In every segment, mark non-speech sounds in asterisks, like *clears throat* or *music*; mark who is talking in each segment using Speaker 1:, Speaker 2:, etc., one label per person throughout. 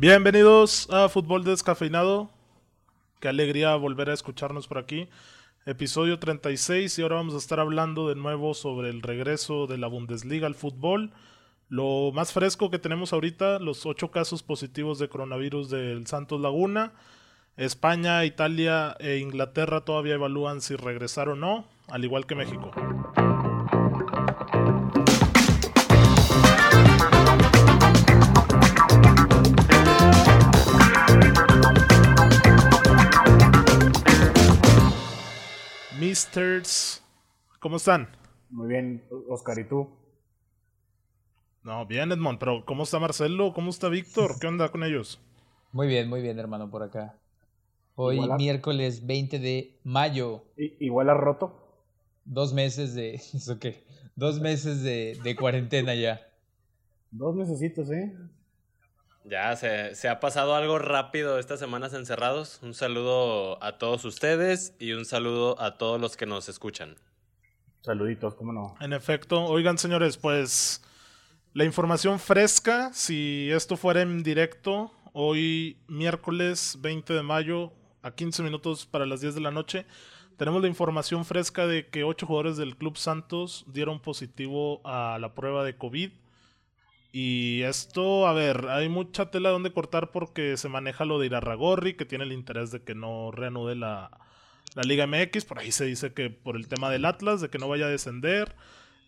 Speaker 1: Bienvenidos a Fútbol Descafeinado. Qué alegría volver a escucharnos por aquí. Episodio 36 y ahora vamos a estar hablando de nuevo sobre el regreso de la Bundesliga al fútbol. Lo más fresco que tenemos ahorita, los ocho casos positivos de coronavirus del Santos Laguna. España, Italia e Inglaterra todavía evalúan si regresar o no, al igual que México. Misters, ¿cómo están?
Speaker 2: Muy bien, Oscar, ¿y tú?
Speaker 1: No, bien, Edmond, pero ¿cómo está Marcelo? ¿Cómo está Víctor? ¿Qué onda con ellos?
Speaker 3: Muy bien, muy bien, hermano, por acá. Hoy, miércoles 20 de mayo.
Speaker 2: ¿Igual ha roto?
Speaker 3: Dos meses de. *laughs* ¿Eso qué? Dos meses de, de cuarentena ya.
Speaker 2: Dos mesecitos, ¿eh?
Speaker 4: Ya, se, se, ha pasado algo rápido estas semanas encerrados. Un saludo a todos ustedes y un saludo a todos los que nos escuchan.
Speaker 2: Saluditos, ¿cómo no?
Speaker 1: En efecto, oigan señores, pues la información fresca, si esto fuera en directo, hoy miércoles 20 de mayo a 15 minutos para las 10 de la noche, tenemos la información fresca de que ocho jugadores del Club Santos dieron positivo a la prueba de COVID y esto, a ver, hay mucha tela donde cortar porque se maneja lo de Irarragorri, que tiene el interés de que no reanude la, la Liga MX. Por ahí se dice que por el tema del Atlas, de que no vaya a descender.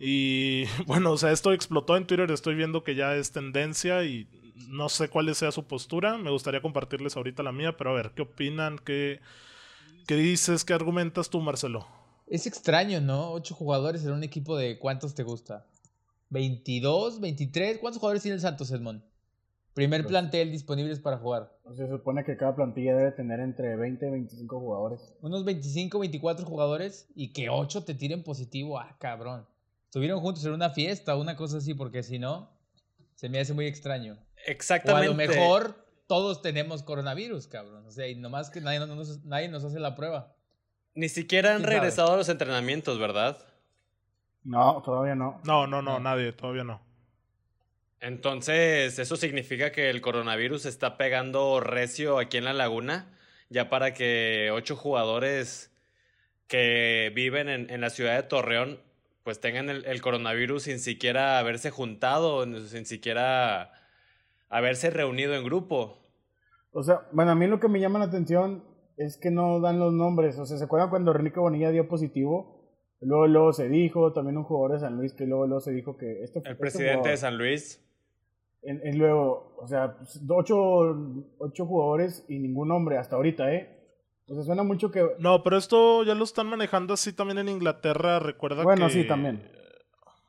Speaker 1: Y *laughs* bueno, o sea, esto explotó en Twitter, estoy viendo que ya es tendencia y no sé cuál sea su postura. Me gustaría compartirles ahorita la mía, pero a ver, ¿qué opinan? ¿Qué, qué dices? ¿Qué argumentas tú, Marcelo?
Speaker 3: Es extraño, ¿no? Ocho jugadores en un equipo de cuántos te gusta. 22, 23. ¿Cuántos jugadores tiene el Santos, Edmond? Primer pues plantel disponibles para jugar.
Speaker 2: Se supone que cada plantilla debe tener entre 20 y 25 jugadores.
Speaker 3: Unos 25, 24 jugadores y que 8 te tiren positivo. Ah, cabrón. Estuvieron juntos en una fiesta o una cosa así, porque si no, se me hace muy extraño.
Speaker 4: Exactamente.
Speaker 3: O a lo mejor todos tenemos coronavirus, cabrón. O sea, y nomás que nadie, nadie nos hace la prueba.
Speaker 4: Ni siquiera han regresado a los entrenamientos, ¿verdad?
Speaker 2: No, todavía no.
Speaker 1: No, no, no, nadie, todavía no.
Speaker 4: Entonces, ¿eso significa que el coronavirus está pegando recio aquí en la laguna? Ya para que ocho jugadores que viven en, la ciudad de Torreón pues tengan el, coronavirus sin siquiera haberse juntado, sin siquiera haberse reunido en grupo.
Speaker 2: O sea, bueno, a mí lo que me llama la atención es que no dan los nombres. O sea, ¿se acuerdan cuando Enrique Bonilla dio positivo? Luego, luego se dijo, también un jugador de San Luis, que luego, luego se dijo que... Este,
Speaker 4: el presidente de San Luis.
Speaker 2: En, luego, o sea, pues, ocho, ocho jugadores y ningún nombre hasta ahorita, ¿eh? O sea, suena mucho que...
Speaker 1: No, pero esto ya lo están manejando así también en Inglaterra, recuerda
Speaker 2: bueno, sí, también.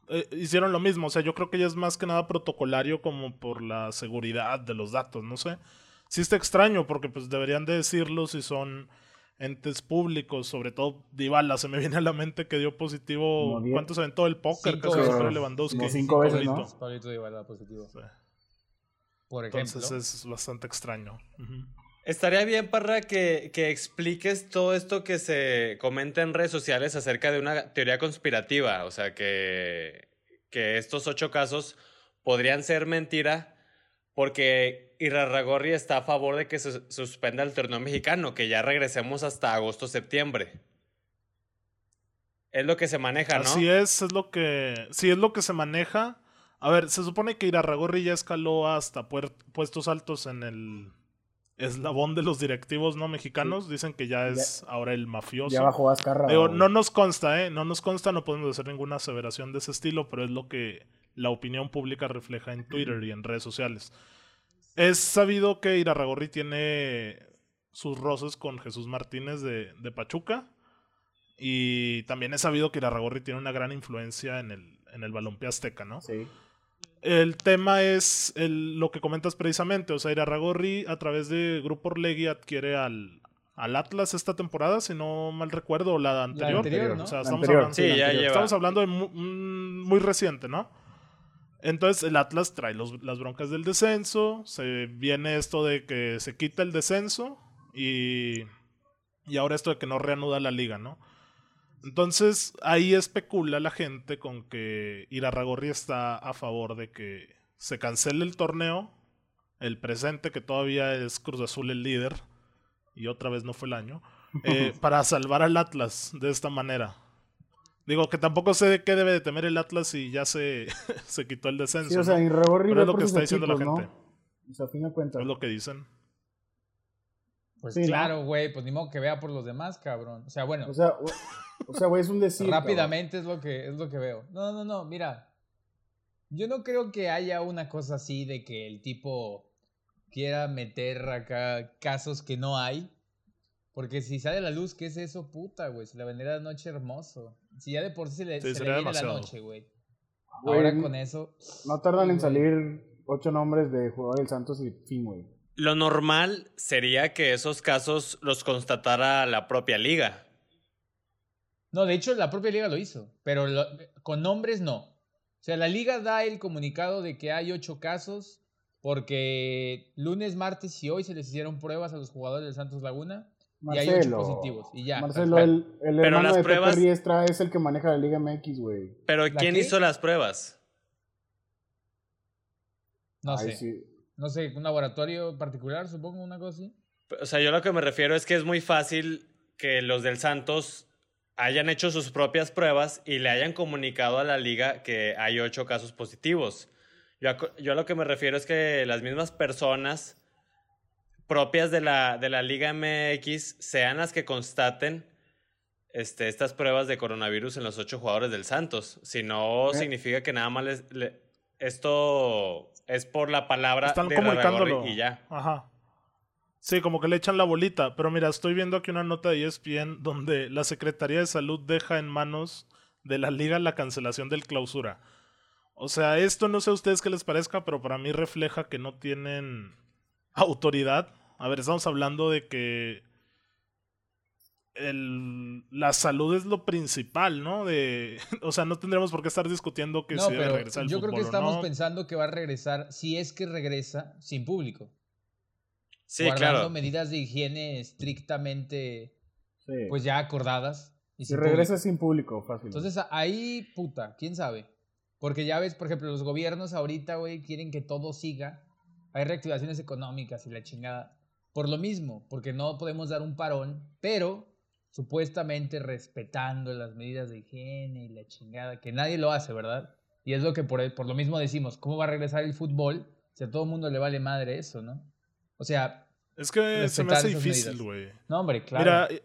Speaker 1: Eh, hicieron lo mismo, o sea, yo creo que ya es más que nada protocolario como por la seguridad de los datos, no sé. Sí está extraño porque pues deberían de decirlo si son entes públicos, sobre todo Dybala, se me viene a la mente que dio positivo, ¿cuántos aventó el póker?
Speaker 3: Cinco veces.
Speaker 1: Lewandowski.
Speaker 2: Como cinco veces, ¿no?
Speaker 3: Dybala positivo.
Speaker 1: Por ejemplo. Entonces es bastante extraño.
Speaker 4: Estaría bien, Parra, que, que, expliques todo esto que se comenta en redes sociales acerca de una teoría conspirativa. O sea, que, que estos ocho casos podrían ser mentira porque Irarragorri está a favor de que se suspenda el torneo mexicano, que ya regresemos hasta agosto-septiembre. Es lo que se maneja, ¿no?
Speaker 1: Así es, es lo que. Sí, es lo que se maneja. A ver, se supone que Irarragorri ya escaló hasta puestos altos en el eslabón de los directivos no mexicanos. Dicen que ya es ahora el mafioso.
Speaker 2: Ya bajó Azcarra.
Speaker 1: no nos consta, ¿eh? No nos consta, no podemos hacer ninguna aseveración de ese estilo, pero es lo que la opinión pública refleja en Twitter y en redes sociales. Es sabido que Irarragorri tiene sus roces con Jesús Martínez de, Pachuca. Y también es sabido que Irarragorri tiene una gran influencia en el, en el balompié azteca, ¿no?
Speaker 2: Sí.
Speaker 1: El tema es lo que comentas precisamente. O sea, Irarragorri a través de Grupo Orlegui adquiere al, al Atlas esta temporada, si no mal recuerdo, la anterior.
Speaker 3: anterior
Speaker 1: O sea,
Speaker 3: estamos,
Speaker 1: Hablando, sí, ya estamos hablando de muy reciente, ¿no? Entonces el Atlas trae las broncas del descenso, se viene esto de que se quita el descenso y, y ahora esto de que no reanuda la liga, ¿no? Entonces ahí especula la gente con que Irarragorri está a favor de que se cancele el torneo el presente, que todavía es Cruz Azul el líder, y otra vez no fue el año, eh, *laughs* para salvar al Atlas de esta manera. Digo que tampoco sé de qué debe de temer el Atlas y ya se, *laughs* se quitó el descenso.
Speaker 2: Sí, o sea,
Speaker 1: ¿no?
Speaker 2: y
Speaker 1: Pero es lo que está diciendo la gente.
Speaker 2: ¿no? O sea, a fin de cuentas.
Speaker 1: Es lo que dicen.
Speaker 3: Pues claro, güey, pues ni modo que vea por los demás, cabrón. O sea, bueno,
Speaker 2: O sea, o- o sea, güey, es un decir.
Speaker 3: rápidamente es lo que es lo que veo. No, no, no, mira. Yo no creo que haya una cosa así de que el tipo quiera meter acá casos que no hay. Porque si sale a la luz, ¿qué es eso, puta, güey? Se la venderá de noche hermoso. Si ya de por sí se le,
Speaker 1: Sí,
Speaker 3: se le
Speaker 1: sería
Speaker 3: viene la
Speaker 1: demasiado.
Speaker 3: noche, güey. Ahora con eso.
Speaker 2: No tardan en salir ocho nombres de jugadores del Santos y fin, güey.
Speaker 4: Lo normal sería que esos casos los constatara la propia liga.
Speaker 3: No, de hecho, la propia liga lo hizo. Pero lo- con nombres no. O sea, la liga da el comunicado de que hay ocho casos. Porque lunes, martes y hoy se les hicieron pruebas a los jugadores del Santos Laguna. Y hay ocho
Speaker 2: Marcelo.
Speaker 3: positivos, y ya.
Speaker 2: Marcelo, el, el
Speaker 4: pero
Speaker 2: hermano
Speaker 4: las
Speaker 2: de
Speaker 4: pruebas-
Speaker 2: Pepe Riestra es el que maneja la Liga MX, güey.
Speaker 4: Pero
Speaker 3: ¿La
Speaker 4: ¿quién
Speaker 3: qué?
Speaker 4: hizo las pruebas?
Speaker 3: No sé.
Speaker 2: sí.
Speaker 3: No sé, un laboratorio particular, supongo, una cosa así.
Speaker 4: O sea, yo lo que me refiero es que es muy fácil que los del Santos hayan hecho sus propias pruebas y le hayan comunicado a la liga que hay ocho casos positivos. Yo, yo a lo que me refiero es que las mismas personas propias de la, de la Liga MX sean las que constaten este, estas pruebas de coronavirus en los ocho jugadores del Santos. Si no,
Speaker 2: Eh.
Speaker 4: significa que nada más les- le- esto es por la palabra
Speaker 1: Están
Speaker 4: de
Speaker 1: comunicándolo.
Speaker 4: Y ya.
Speaker 1: Ajá. Sí, como que le echan la bolita. Pero mira, estoy viendo aquí una nota de ESPN donde la Secretaría de Salud deja en manos de la liga la cancelación del clausura. O sea, esto no sé a ustedes qué les parezca, pero para mí refleja que no tienen autoridad. A ver, estamos hablando de que el- la salud es lo principal, ¿no? De, *laughs* o sea, no tendríamos por qué estar discutiendo que
Speaker 3: no,
Speaker 1: si debe
Speaker 3: pero
Speaker 1: regresar el
Speaker 3: yo creo que estamos
Speaker 1: no.
Speaker 3: pensando que va a regresar, si es que regresa, sin público.
Speaker 4: Sí,
Speaker 3: guardando
Speaker 4: claro.
Speaker 3: medidas de higiene estrictamente,
Speaker 2: Sí.
Speaker 3: pues ya acordadas. Y
Speaker 2: si regresa
Speaker 3: público.
Speaker 2: sin público, fácil.
Speaker 3: Entonces ahí, puta, quién sabe. Porque ya ves, por ejemplo, los gobiernos ahorita, güey, quieren que todo siga. Hay reactivaciones económicas y la chingada. Por lo mismo, porque no podemos dar un parón, pero supuestamente respetando las medidas de higiene y la chingada, que nadie lo hace, ¿verdad? Y es lo que por, por lo mismo decimos, ¿cómo va a regresar el fútbol si a todo el mundo le vale madre eso, no? O sea,
Speaker 1: Es que se me hace difícil, güey.
Speaker 3: no, hombre, claro.
Speaker 1: Mira, eh,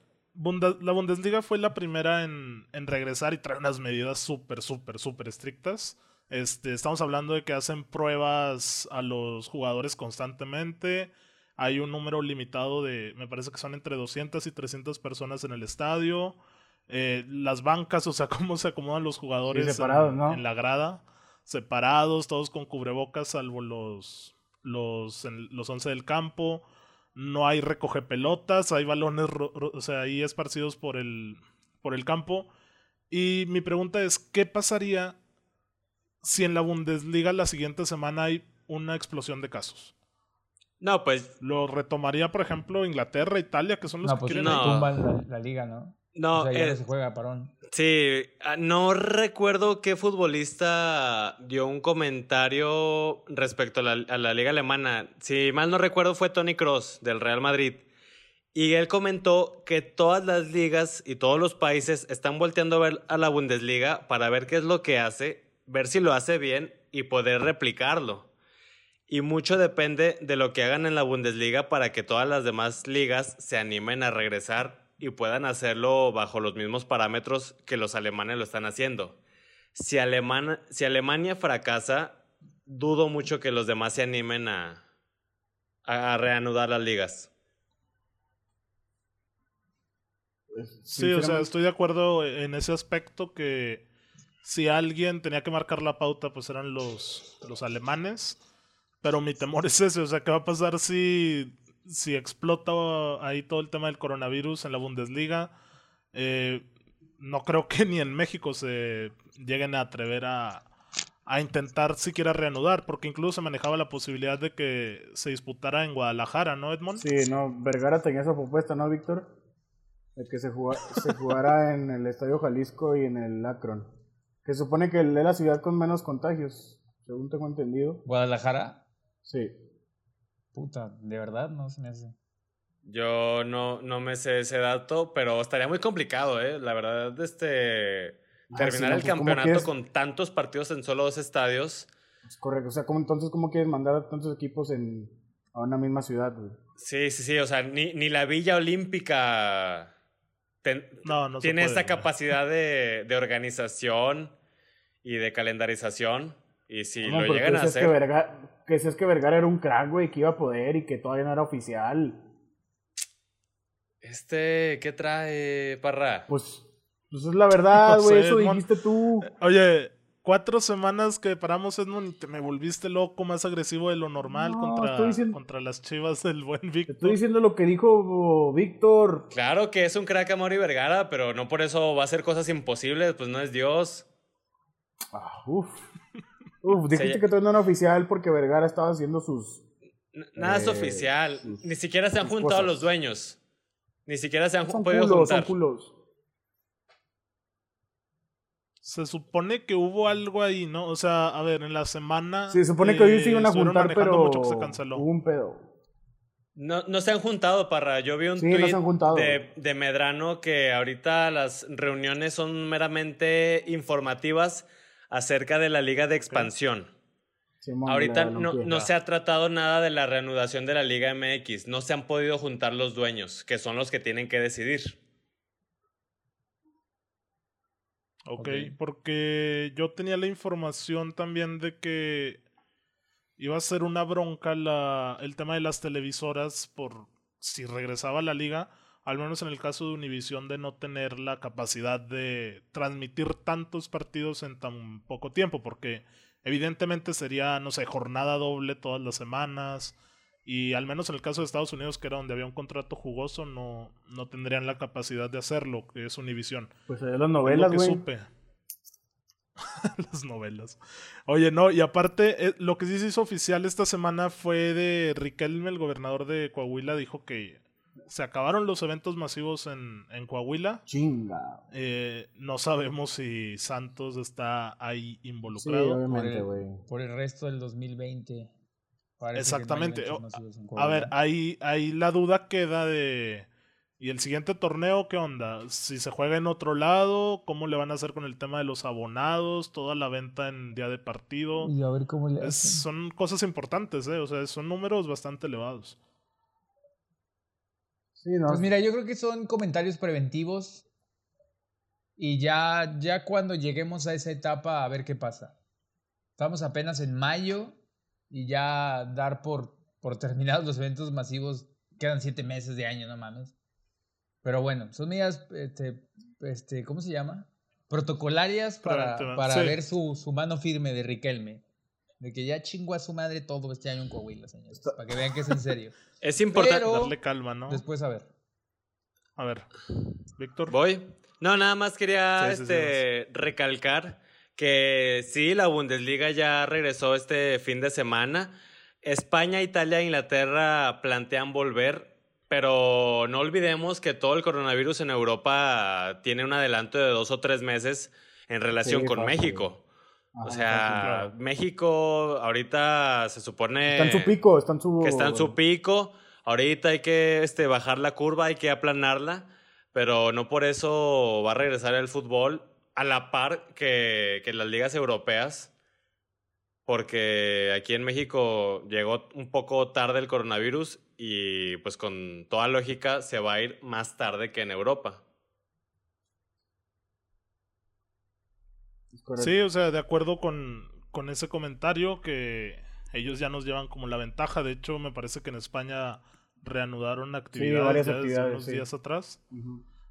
Speaker 1: la Bundesliga fue la primera en, en regresar y traer unas medidas súper, súper, súper estrictas. Este, estamos hablando de que hacen pruebas a los jugadores constantemente. Hay un número limitado de, me parece que son entre 200 y 300 personas en el estadio. Eh, las bancas, o sea, *laughs* cómo se acomodan los jugadores
Speaker 2: Sí, separados,
Speaker 1: en,
Speaker 2: ¿no?
Speaker 1: en la grada. Separados, todos con cubrebocas, salvo los, los, en- los 11 del campo no hay recoge pelotas, hay balones, ro- ro- o sea, ahí esparcidos por el, por el campo. Y mi pregunta es, ¿qué pasaría si en la Bundesliga la siguiente semana hay una explosión de casos?
Speaker 4: No, pues
Speaker 1: ¿Lo retomaría, por ejemplo, Inglaterra, Italia, que son los
Speaker 3: no,
Speaker 1: que
Speaker 3: pues
Speaker 1: quieren...
Speaker 4: no.
Speaker 3: tumban la, la liga, ¿no?
Speaker 4: no,
Speaker 3: o sea, ya
Speaker 4: eh,
Speaker 3: no se juega parón.
Speaker 4: Sí, ah, no recuerdo qué futbolista dio un comentario respecto a la, a la liga alemana. Si mal no recuerdo fue Tony Cross del Real Madrid. Y él comentó que todas las ligas y todos los países están volteando a ver a la Bundesliga para ver qué es lo que hace, ver si lo hace bien y poder replicarlo. Y mucho depende de lo que hagan en la Bundesliga para que todas las demás ligas se animen a regresar y puedan hacerlo bajo los mismos parámetros que los alemanes lo están haciendo. Si, Alemana- si Alemania fracasa, dudo mucho que los demás se animen a, a- a reanudar las ligas.
Speaker 2: Pues,
Speaker 1: Sí, o sea, estoy de acuerdo en ese aspecto que si alguien tenía que marcar la pauta, pues eran los, los alemanes. Pero mi temor *laughs* es ese, o sea, ¿qué va a pasar si, si explota ahí todo el tema del coronavirus en la Bundesliga? Eh, no creo que *laughs* ni en México se lleguen a atrever a, a intentar siquiera reanudar, porque incluso se manejaba la posibilidad de que se disputara en Guadalajara, ¿no, Edmond?
Speaker 2: Sí, no, Vergara tenía esa propuesta, ¿no, Víctor? De que se, juga- *laughs* se jugara en el Estadio Jalisco y en el Akron. Que supone que es la ciudad con menos contagios, según tengo entendido.
Speaker 3: ¿Guadalajara?
Speaker 2: Sí.
Speaker 3: Puta, de verdad no se me hace.
Speaker 4: Yo no, no me sé ese dato, pero estaría muy complicado, ¿eh? La verdad, este.
Speaker 2: Ah,
Speaker 4: Terminar
Speaker 2: sí,
Speaker 4: el
Speaker 2: pues, ¿cómo
Speaker 4: campeonato con tantos partidos en solo dos estadios.
Speaker 2: Es correcto. O sea, ¿cómo, entonces, ¿cómo quieres mandar a tantos equipos en, a una misma ciudad, güey?
Speaker 4: Sí, sí, sí. O sea, ni, ni la Villa Olímpica ten-
Speaker 1: No, no
Speaker 4: tiene
Speaker 1: puede,
Speaker 4: esta
Speaker 1: güey.
Speaker 4: capacidad de, de organización y de calendarización. Y si
Speaker 2: No,
Speaker 4: lo llegan a hacer.
Speaker 2: Que que decías que Vergara era un crack, güey, que iba a poder y que todavía no era oficial.
Speaker 4: Este, ¿qué trae, Parra?
Speaker 2: Pues, pues es la verdad, *laughs* güey, eso dijiste tú.
Speaker 1: Oye, cuatro semanas que paramos, Edmond, y te me volviste loco, más agresivo de lo normal
Speaker 2: No,
Speaker 1: contra,
Speaker 2: diciendo-
Speaker 1: contra las chivas del buen
Speaker 2: Te
Speaker 1: Víctor.
Speaker 2: estoy diciendo lo que dijo Víctor.
Speaker 4: Claro que es un crack a Mauri Vergara, pero no por eso va a hacer cosas imposibles, pues no es Dios.
Speaker 2: Ah, uf. Uf, dijiste que todavía no era oficial porque Vergara estaba haciendo sus...
Speaker 4: N- Nada es
Speaker 2: Eh,
Speaker 4: oficial.
Speaker 2: sus-
Speaker 4: Ni siquiera se han juntado
Speaker 2: cosas.
Speaker 4: los dueños. Ni siquiera se han
Speaker 2: Son
Speaker 4: podido
Speaker 2: culos, son culos.
Speaker 1: Se supone que hubo algo ahí, ¿no? O sea, a ver, en la semana.
Speaker 2: Sí, se supone que hoy
Speaker 1: eh,
Speaker 2: se iban a
Speaker 1: estuvieron
Speaker 2: juntar, pero
Speaker 1: mucho que se canceló.
Speaker 2: hubo un pedo.
Speaker 4: No, no se han juntado, Parra. Yo vi un
Speaker 2: Sí,
Speaker 4: tweet de, de Medrano que ahorita las reuniones son meramente informativas acerca de la liga de expansión. Ahorita no, se ha tratado nada de la reanudación de la Liga MX. No se han podido juntar los dueños, que son los que tienen que decidir.
Speaker 1: Ok,
Speaker 3: Ok.
Speaker 1: porque yo tenía la información también de que iba a ser una bronca la, el tema de las televisoras por si regresaba a la liga, al menos en el caso de Univision, de no tener la capacidad de transmitir tantos partidos en tan poco tiempo, porque evidentemente sería, no sé, jornada doble todas las semanas. Y al menos en el caso de Estados Unidos, que era donde había un contrato jugoso, no, no tendrían la capacidad de hacerlo, que es Univision.
Speaker 2: Pues de las novelas, güey.
Speaker 1: supe. *laughs* Las novelas. Oye, no, y aparte, eh, lo que sí se hizo oficial esta semana fue de Riquelme, el gobernador de Coahuila, dijo que se acabaron los eventos masivos en, en Coahuila.
Speaker 2: Chinga.
Speaker 1: Eh, no sabemos si Santos está ahí
Speaker 2: Sí,
Speaker 1: involucrado.
Speaker 2: obviamente,
Speaker 3: el-
Speaker 2: güey.
Speaker 3: Por el resto del 2020. parece que no hay
Speaker 1: Exactamente. A ver, ahí, ahí la duda queda de... ¿Y el siguiente torneo qué onda? Si se juega en otro lado, ¿cómo le van a hacer con el tema de los abonados? Toda la venta en día de partido.
Speaker 3: Y a ver cómo le
Speaker 1: Es-
Speaker 3: hacen.
Speaker 1: son cosas importantes, ¿eh? O sea, son números bastante elevados.
Speaker 2: Sí, no.
Speaker 3: Pues mira, yo creo que son comentarios preventivos. Y ya, ya cuando lleguemos a esa etapa, a ver qué pasa. Estamos apenas en mayo y ya dar por, por terminados los eventos masivos. Quedan siete meses de año, no mames. Pero bueno, son medidas, este, este, ¿cómo se llama? Protocolarias para, para
Speaker 1: sí.
Speaker 3: ver su, su mano firme de Riquelme. De que ya chingó a su madre todo este año en Coahuila, señores. Para que vean que es en serio. *laughs*
Speaker 4: Es importante.
Speaker 3: Pero-
Speaker 1: Darle calma, ¿no?
Speaker 3: Después a ver.
Speaker 1: A ver, Víctor.
Speaker 4: ¿Voy? No, nada más quería
Speaker 1: Sí, sí, sí,
Speaker 4: este, recalcar que sí, la Bundesliga ya regresó este fin de semana. España, Italia e Inglaterra plantean volver, pero no olvidemos que todo el coronavirus en Europa tiene un adelanto de dos o tres meses en relación
Speaker 2: Sí,
Speaker 4: con
Speaker 2: fácil.
Speaker 4: México.
Speaker 2: Ajá,
Speaker 4: O sea. México ahorita se supone
Speaker 2: Está en su pico, está en su...
Speaker 4: que está en su pico. Ahorita hay que este, bajar la curva, hay que aplanarla, pero no por eso va a regresar el fútbol a la par que, que las ligas europeas, porque aquí en México llegó un poco tarde el coronavirus y pues con toda lógica se va a ir más tarde que en Europa.
Speaker 2: Correcto.
Speaker 1: Sí, o sea, de acuerdo con, con ese comentario que ellos ya nos llevan como la ventaja. De hecho, me parece que en España reanudaron actividades,
Speaker 2: varias
Speaker 1: ya desde
Speaker 2: actividades,
Speaker 1: unos
Speaker 2: sí.
Speaker 1: días atrás.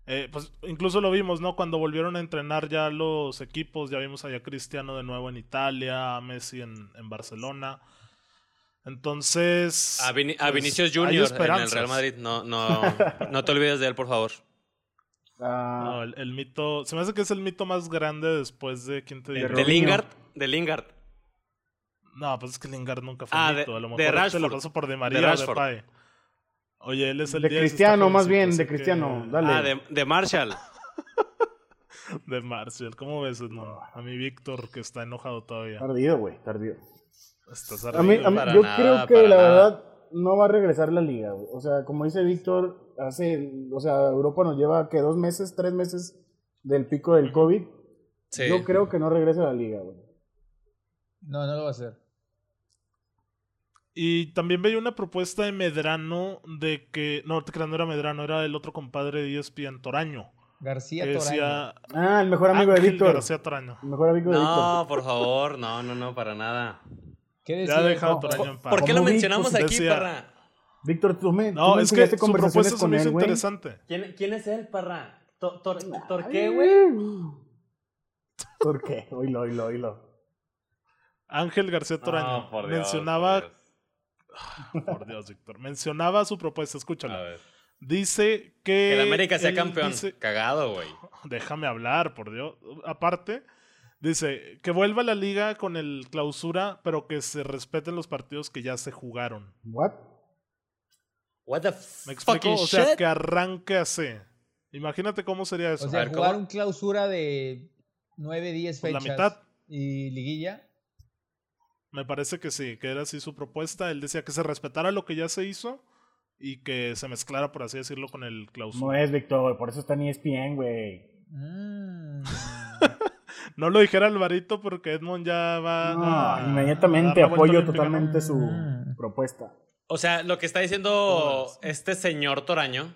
Speaker 1: Eh, pues incluso lo vimos, ¿no? Cuando volvieron a entrenar ya los equipos, ya vimos allá a Cristiano de nuevo en Italia, a Messi en, en Barcelona. Entonces.
Speaker 4: A, a
Speaker 1: pues,
Speaker 4: Vinicius
Speaker 1: hay
Speaker 4: Junior en el. Real Madrid, no, no, *laughs* no te olvides de él, por favor.
Speaker 2: Ah,
Speaker 1: No, el, el mito. Se me hace que es el mito más grande después de. ¿Quién te
Speaker 4: De,
Speaker 1: diría?
Speaker 4: de. Lingard, de Lingard.
Speaker 1: No, pues es que Lingard nunca fue
Speaker 4: Ah,
Speaker 1: mito.
Speaker 4: de-
Speaker 1: a lo
Speaker 4: de
Speaker 1: mejor lo
Speaker 4: Rashford.
Speaker 1: pasó por De
Speaker 4: De
Speaker 1: María de
Speaker 4: Rashford.
Speaker 1: Pai. Oye, él es el
Speaker 2: de
Speaker 1: 10, está
Speaker 2: Cristiano, más
Speaker 1: jovencito,
Speaker 2: bien, de
Speaker 1: que-
Speaker 2: Cristiano. Dale.
Speaker 4: Ah, de, de Marshall. *laughs*
Speaker 1: De Marcial. ¿Cómo ves, Edmond? A mi Víctor, que está enojado todavía.
Speaker 2: Tardido, güey, tardido.
Speaker 1: Estás
Speaker 2: A mí,
Speaker 1: ardido.
Speaker 2: a mí- yo
Speaker 4: nada,
Speaker 2: creo que la
Speaker 4: nada.
Speaker 2: verdad, no va a regresar la liga, güey. O sea, como dice Víctor, hace, o sea, Europa nos lleva que dos meses, tres meses del pico del COVID.
Speaker 4: Sí.
Speaker 2: Yo creo que no regresa a la liga, güey.
Speaker 3: No, no lo va a hacer.
Speaker 1: Y también veía una propuesta de Medrano de que. No, te creas, no era Medrano, era el otro compadre de ESPN, Toraño.
Speaker 3: García Toraño.
Speaker 1: decía.
Speaker 2: Ah, el mejor amigo de Víctor.
Speaker 1: García Toraño.
Speaker 2: El mejor amigo de Víctor.
Speaker 4: No, por favor, no, no, no, para nada.
Speaker 3: ¿Qué decía?
Speaker 1: Ya ha dejado
Speaker 3: No,
Speaker 1: Toraño en paz.
Speaker 4: ¿Por qué lo mencionamos aquí,
Speaker 1: decía-
Speaker 4: Parra?
Speaker 2: Víctor, tú me, tú
Speaker 1: No,
Speaker 2: me
Speaker 1: es que su propuesta se me hizo
Speaker 2: él, güey.
Speaker 1: interesante.
Speaker 4: ¿Quién, quién es él, Parra? ¿Tor, tor, tor qué, güey?
Speaker 2: ¿Por qué? Oílo, oílo, oílo.
Speaker 1: Ángel García Toraño
Speaker 4: No, por Dios,
Speaker 1: mencionaba.
Speaker 4: por Dios.
Speaker 1: Por Dios, Víctor. Mencionaba su propuesta,
Speaker 4: A
Speaker 1: escúchala.
Speaker 4: ver.
Speaker 1: Dice que.
Speaker 4: Que el América sea campeón.
Speaker 1: dice-
Speaker 4: Cagado, güey. *laughs*
Speaker 1: Déjame hablar, por Dios. Aparte, dice que vuelva la liga con el clausura, pero que se respeten los partidos que ya se jugaron.
Speaker 2: ¿What?
Speaker 4: What the
Speaker 1: ¿Me explico? O sea,
Speaker 4: shit?
Speaker 1: que arranque así. Imagínate cómo sería eso.
Speaker 3: O sea,
Speaker 4: ver,
Speaker 3: jugar
Speaker 4: ¿cómo?
Speaker 3: un clausura de 9, 10
Speaker 1: Pues la
Speaker 3: fechas.
Speaker 1: mitad.
Speaker 3: Y liguilla.
Speaker 1: Me parece que sí, que era así su propuesta. Él decía que se respetara lo que ya se hizo y que se mezclara, por así decirlo, con el
Speaker 2: No
Speaker 1: clausura.
Speaker 2: es, Víctor, por eso está en ESPN, güey.
Speaker 3: Mm. *laughs*
Speaker 1: No lo dijera Alvarito porque Edmond ya va.
Speaker 2: No,
Speaker 1: a-
Speaker 2: inmediatamente
Speaker 1: a
Speaker 2: apoyo
Speaker 1: ¿no?
Speaker 2: totalmente su
Speaker 3: Mm.
Speaker 2: propuesta.
Speaker 4: O sea, lo que está diciendo este señor Toraño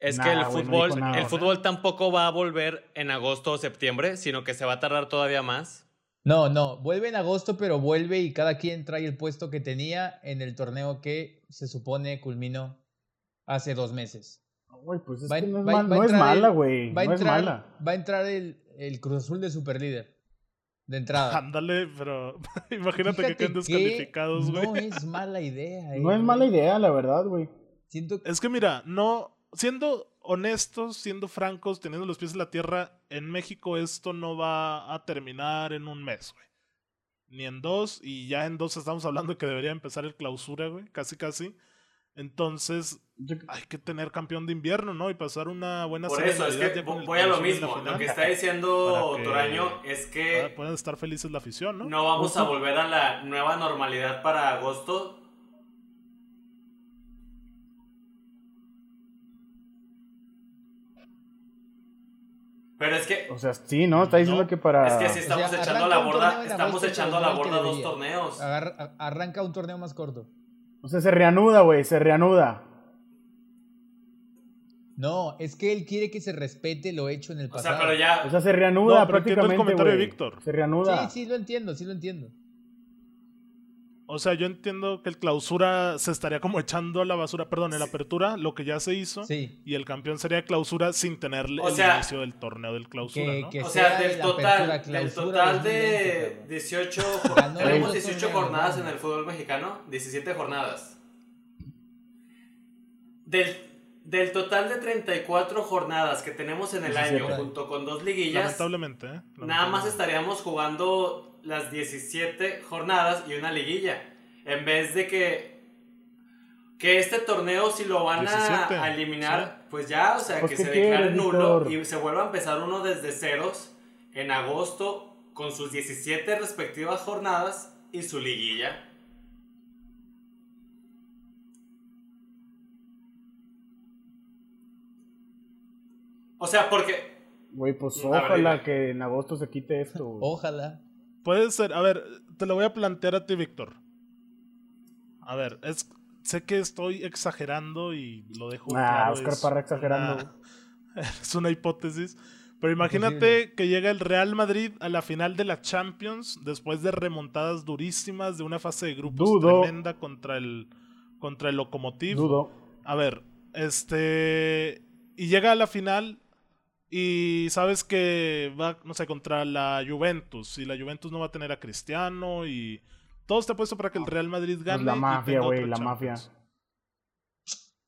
Speaker 4: es
Speaker 2: Nah,
Speaker 4: que el fútbol,
Speaker 2: nada.
Speaker 4: el fútbol tampoco va a volver en agosto o septiembre, sino que se va a tardar todavía más.
Speaker 3: No, no, vuelve en agosto, pero vuelve y cada quien trae el puesto que tenía en el torneo que se supone culminó hace dos meses.
Speaker 2: Güey, pues es
Speaker 3: Va a-
Speaker 2: que no es,
Speaker 3: va-
Speaker 2: mal-
Speaker 3: va a
Speaker 2: no es
Speaker 3: entrar
Speaker 2: mala,
Speaker 3: el-
Speaker 2: güey.
Speaker 3: Va a
Speaker 2: No es
Speaker 3: entrar,
Speaker 2: mala.
Speaker 3: va a entrar el, el Cruz Azul de superlíder. De entrada.
Speaker 1: Ándale, pero *laughs* imagínate que queden descalificados, güey.
Speaker 3: No es mala idea. eh,
Speaker 2: No es mala idea, la verdad, güey.
Speaker 3: Siento que
Speaker 1: Es que mira, no, siendo honestos, siendo francos, teniendo los pies en la tierra, en México esto no va a terminar en un mes, güey. Ni en dos, y ya en dos estamos hablando de que debería empezar el clausura, güey, casi casi. Entonces, hay que tener campeón de invierno, ¿no? Y pasar una buena
Speaker 5: Por eso, es que voy a lo mismo. Lo que está diciendo Toraño es que
Speaker 1: Pueden estar felices la afición, ¿no?
Speaker 5: no vamos a volver a la nueva normalidad para agosto. Pero es que
Speaker 2: O sea, sí, ¿no? Está diciendo
Speaker 1: No,
Speaker 2: que para...
Speaker 5: es que si estamos
Speaker 3: O sea,
Speaker 5: echando a la borda, estamos echando a la borda dos torneos.
Speaker 3: agarra- arranca un torneo más corto.
Speaker 2: O sea, se reanuda, güey, se reanuda.
Speaker 3: No, es que él quiere que se respete lo hecho en el
Speaker 5: O
Speaker 3: pasado.
Speaker 5: sea, pero ya
Speaker 2: O sea, se reanuda
Speaker 1: No, pero entiendo el
Speaker 2: prácticamente,
Speaker 1: comentario de. Víctor.
Speaker 2: Se reanuda.
Speaker 3: Sí, sí, lo entiendo, sí lo entiendo.
Speaker 1: O sea, yo entiendo que el clausura se estaría como echando a la basura, perdón, en la apertura, lo que ya se hizo.
Speaker 3: Sí.
Speaker 1: Y el campeón sería clausura sin tener
Speaker 5: O
Speaker 1: el
Speaker 5: sea,
Speaker 1: inicio del torneo del clausura,
Speaker 3: que-
Speaker 1: ¿no?
Speaker 3: que-
Speaker 5: O sea, del total,
Speaker 3: apertura,
Speaker 5: del total
Speaker 3: 2020,
Speaker 5: de
Speaker 3: cabrón.
Speaker 5: 18,
Speaker 3: Ganó
Speaker 5: tenemos
Speaker 3: los
Speaker 5: 18
Speaker 3: torneos,
Speaker 5: jornadas en el fútbol mexicano, 17 jornadas. Del, del total de 34 jornadas que tenemos en el
Speaker 2: 17.
Speaker 5: año, junto con dos liguillas,
Speaker 1: Lamentablemente, ¿eh?
Speaker 5: nada más estaríamos jugando las 17 jornadas y una liguilla. En vez de que, que este torneo, si lo van a-
Speaker 1: 17,
Speaker 5: a, eliminar, pues ya, o sea,
Speaker 2: Pues,
Speaker 5: que
Speaker 2: ¿qué
Speaker 5: se declare nulo y se vuelva a empezar uno desde ceros en agosto con sus 17 respectivas jornadas y su liguilla. O sea, porque
Speaker 2: Güey, pues
Speaker 5: ver,
Speaker 2: ojalá que en agosto se quite esto. güey.
Speaker 3: Ojalá.
Speaker 1: Puede ser, a ver, te lo voy a plantear a ti, Víctor. A ver, es, sé que estoy exagerando y lo dejo
Speaker 2: Ah,
Speaker 1: claro.
Speaker 2: Oscar
Speaker 1: es
Speaker 2: Parra exagerando.
Speaker 1: una- *laughs* es una hipótesis. Pero imagínate que llega el Real Madrid a la final de la Champions después de remontadas durísimas de una fase de grupos
Speaker 2: Dudo.
Speaker 1: tremenda contra el contra el Lokomotiv.
Speaker 2: Dudo.
Speaker 1: A ver, este. Y llega a la final y sabes que va, no sé, contra la Juventus. Y la Juventus no va a tener a Cristiano y. Todo está puesto para que el Real Madrid gane.
Speaker 2: Pues la
Speaker 1: y
Speaker 2: mafia, güey, la
Speaker 1: Champions.
Speaker 2: mafia.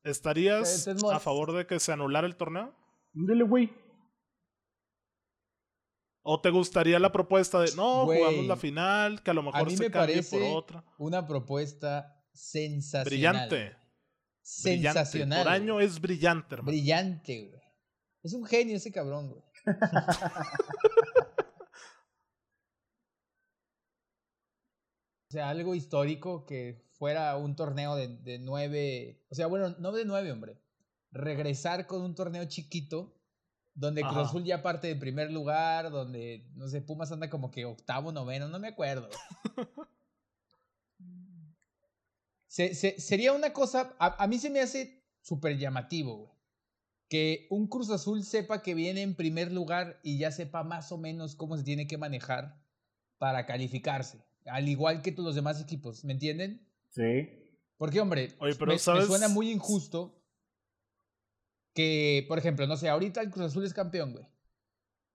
Speaker 1: ¿Estarías a favor de que se anulara el torneo?
Speaker 2: Dile, güey.
Speaker 1: ¿O te gustaría la propuesta de no,
Speaker 3: Güey,
Speaker 1: jugamos la final, que a lo
Speaker 3: A
Speaker 1: mejor
Speaker 3: mí
Speaker 1: se
Speaker 3: me
Speaker 1: cambie
Speaker 3: parece
Speaker 1: por otra?
Speaker 3: una propuesta sensacional.
Speaker 1: Brillante. Brillante.
Speaker 3: Sensacional.
Speaker 1: Por año es brillante, hermano.
Speaker 3: Brillante, güey. Es un genio ese cabrón, güey. *laughs* o sea, algo histórico que fuera un torneo de, de nueve, o sea, bueno, no de nueve, hombre, regresar con un torneo chiquito donde Cruz
Speaker 1: Ajá.
Speaker 3: Azul ya parte de primer lugar, donde, no sé, Pumas anda como que octavo, noveno, no me acuerdo. *laughs* Se- se- sería una cosa, a, a mí se me hace súper llamativo, güey. Que un Cruz Azul sepa que viene en primer lugar y ya sepa más o menos cómo se tiene que manejar para calificarse. Al igual que todos los demás equipos, ¿me entienden?
Speaker 2: Sí.
Speaker 3: Porque, hombre,
Speaker 1: Oye, pero
Speaker 3: me, suena muy injusto que, por ejemplo, no sé, ahorita el Cruz Azul es campeón, güey.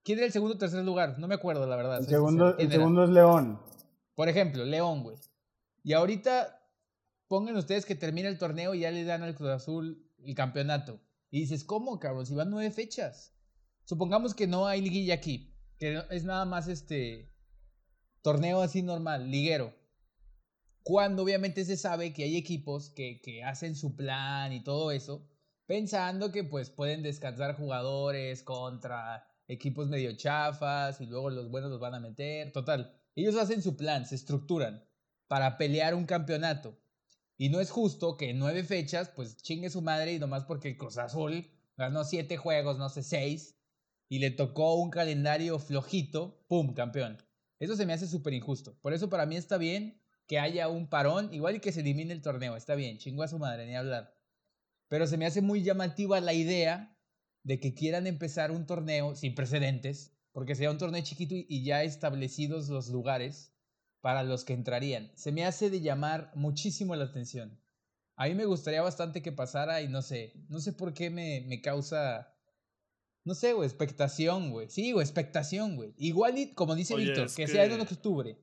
Speaker 3: ¿Quién era el segundo o tercer lugar? No me acuerdo, la verdad.
Speaker 2: El segundo,
Speaker 3: sincero. ¿Quién
Speaker 2: el segundo es León.
Speaker 3: Por ejemplo, León, güey. Y ahorita pongan ustedes que termina el torneo y ya le dan al Cruz Azul el campeonato. Y dices, ¿cómo, cabrón? Si van nueve fechas. Supongamos que no hay liguilla aquí. Que es nada más este torneo así normal, liguero. Cuando obviamente se sabe que hay equipos que, que hacen su plan y todo eso, pensando que pues pueden descansar jugadores contra equipos medio chafas y luego los buenos los van a meter. Total, ellos hacen su plan, se estructuran para pelear un campeonato. Y no es justo que en nueve fechas, pues chingue su madre y nomás porque el Cruz Azul ganó siete juegos, no sé, seis, y le tocó un calendario flojito, ¡pum! campeón. Eso se me hace súper injusto. Por eso para mí está bien que haya un parón, igual y que se elimine el torneo, está bien, chingo a su madre, ni hablar. Pero se me hace muy llamativa la idea de que quieran empezar un torneo sin precedentes, porque sea un torneo chiquito y- ya establecidos los lugares para los que entrarían. Se me hace de llamar muchísimo la atención. A mí me gustaría bastante que pasara y no sé, no sé por qué me, me causa, no sé, güey, expectación, güey. Sí, güey, expectación, güey. Igual y, como dice Víctor, que, sea en octubre,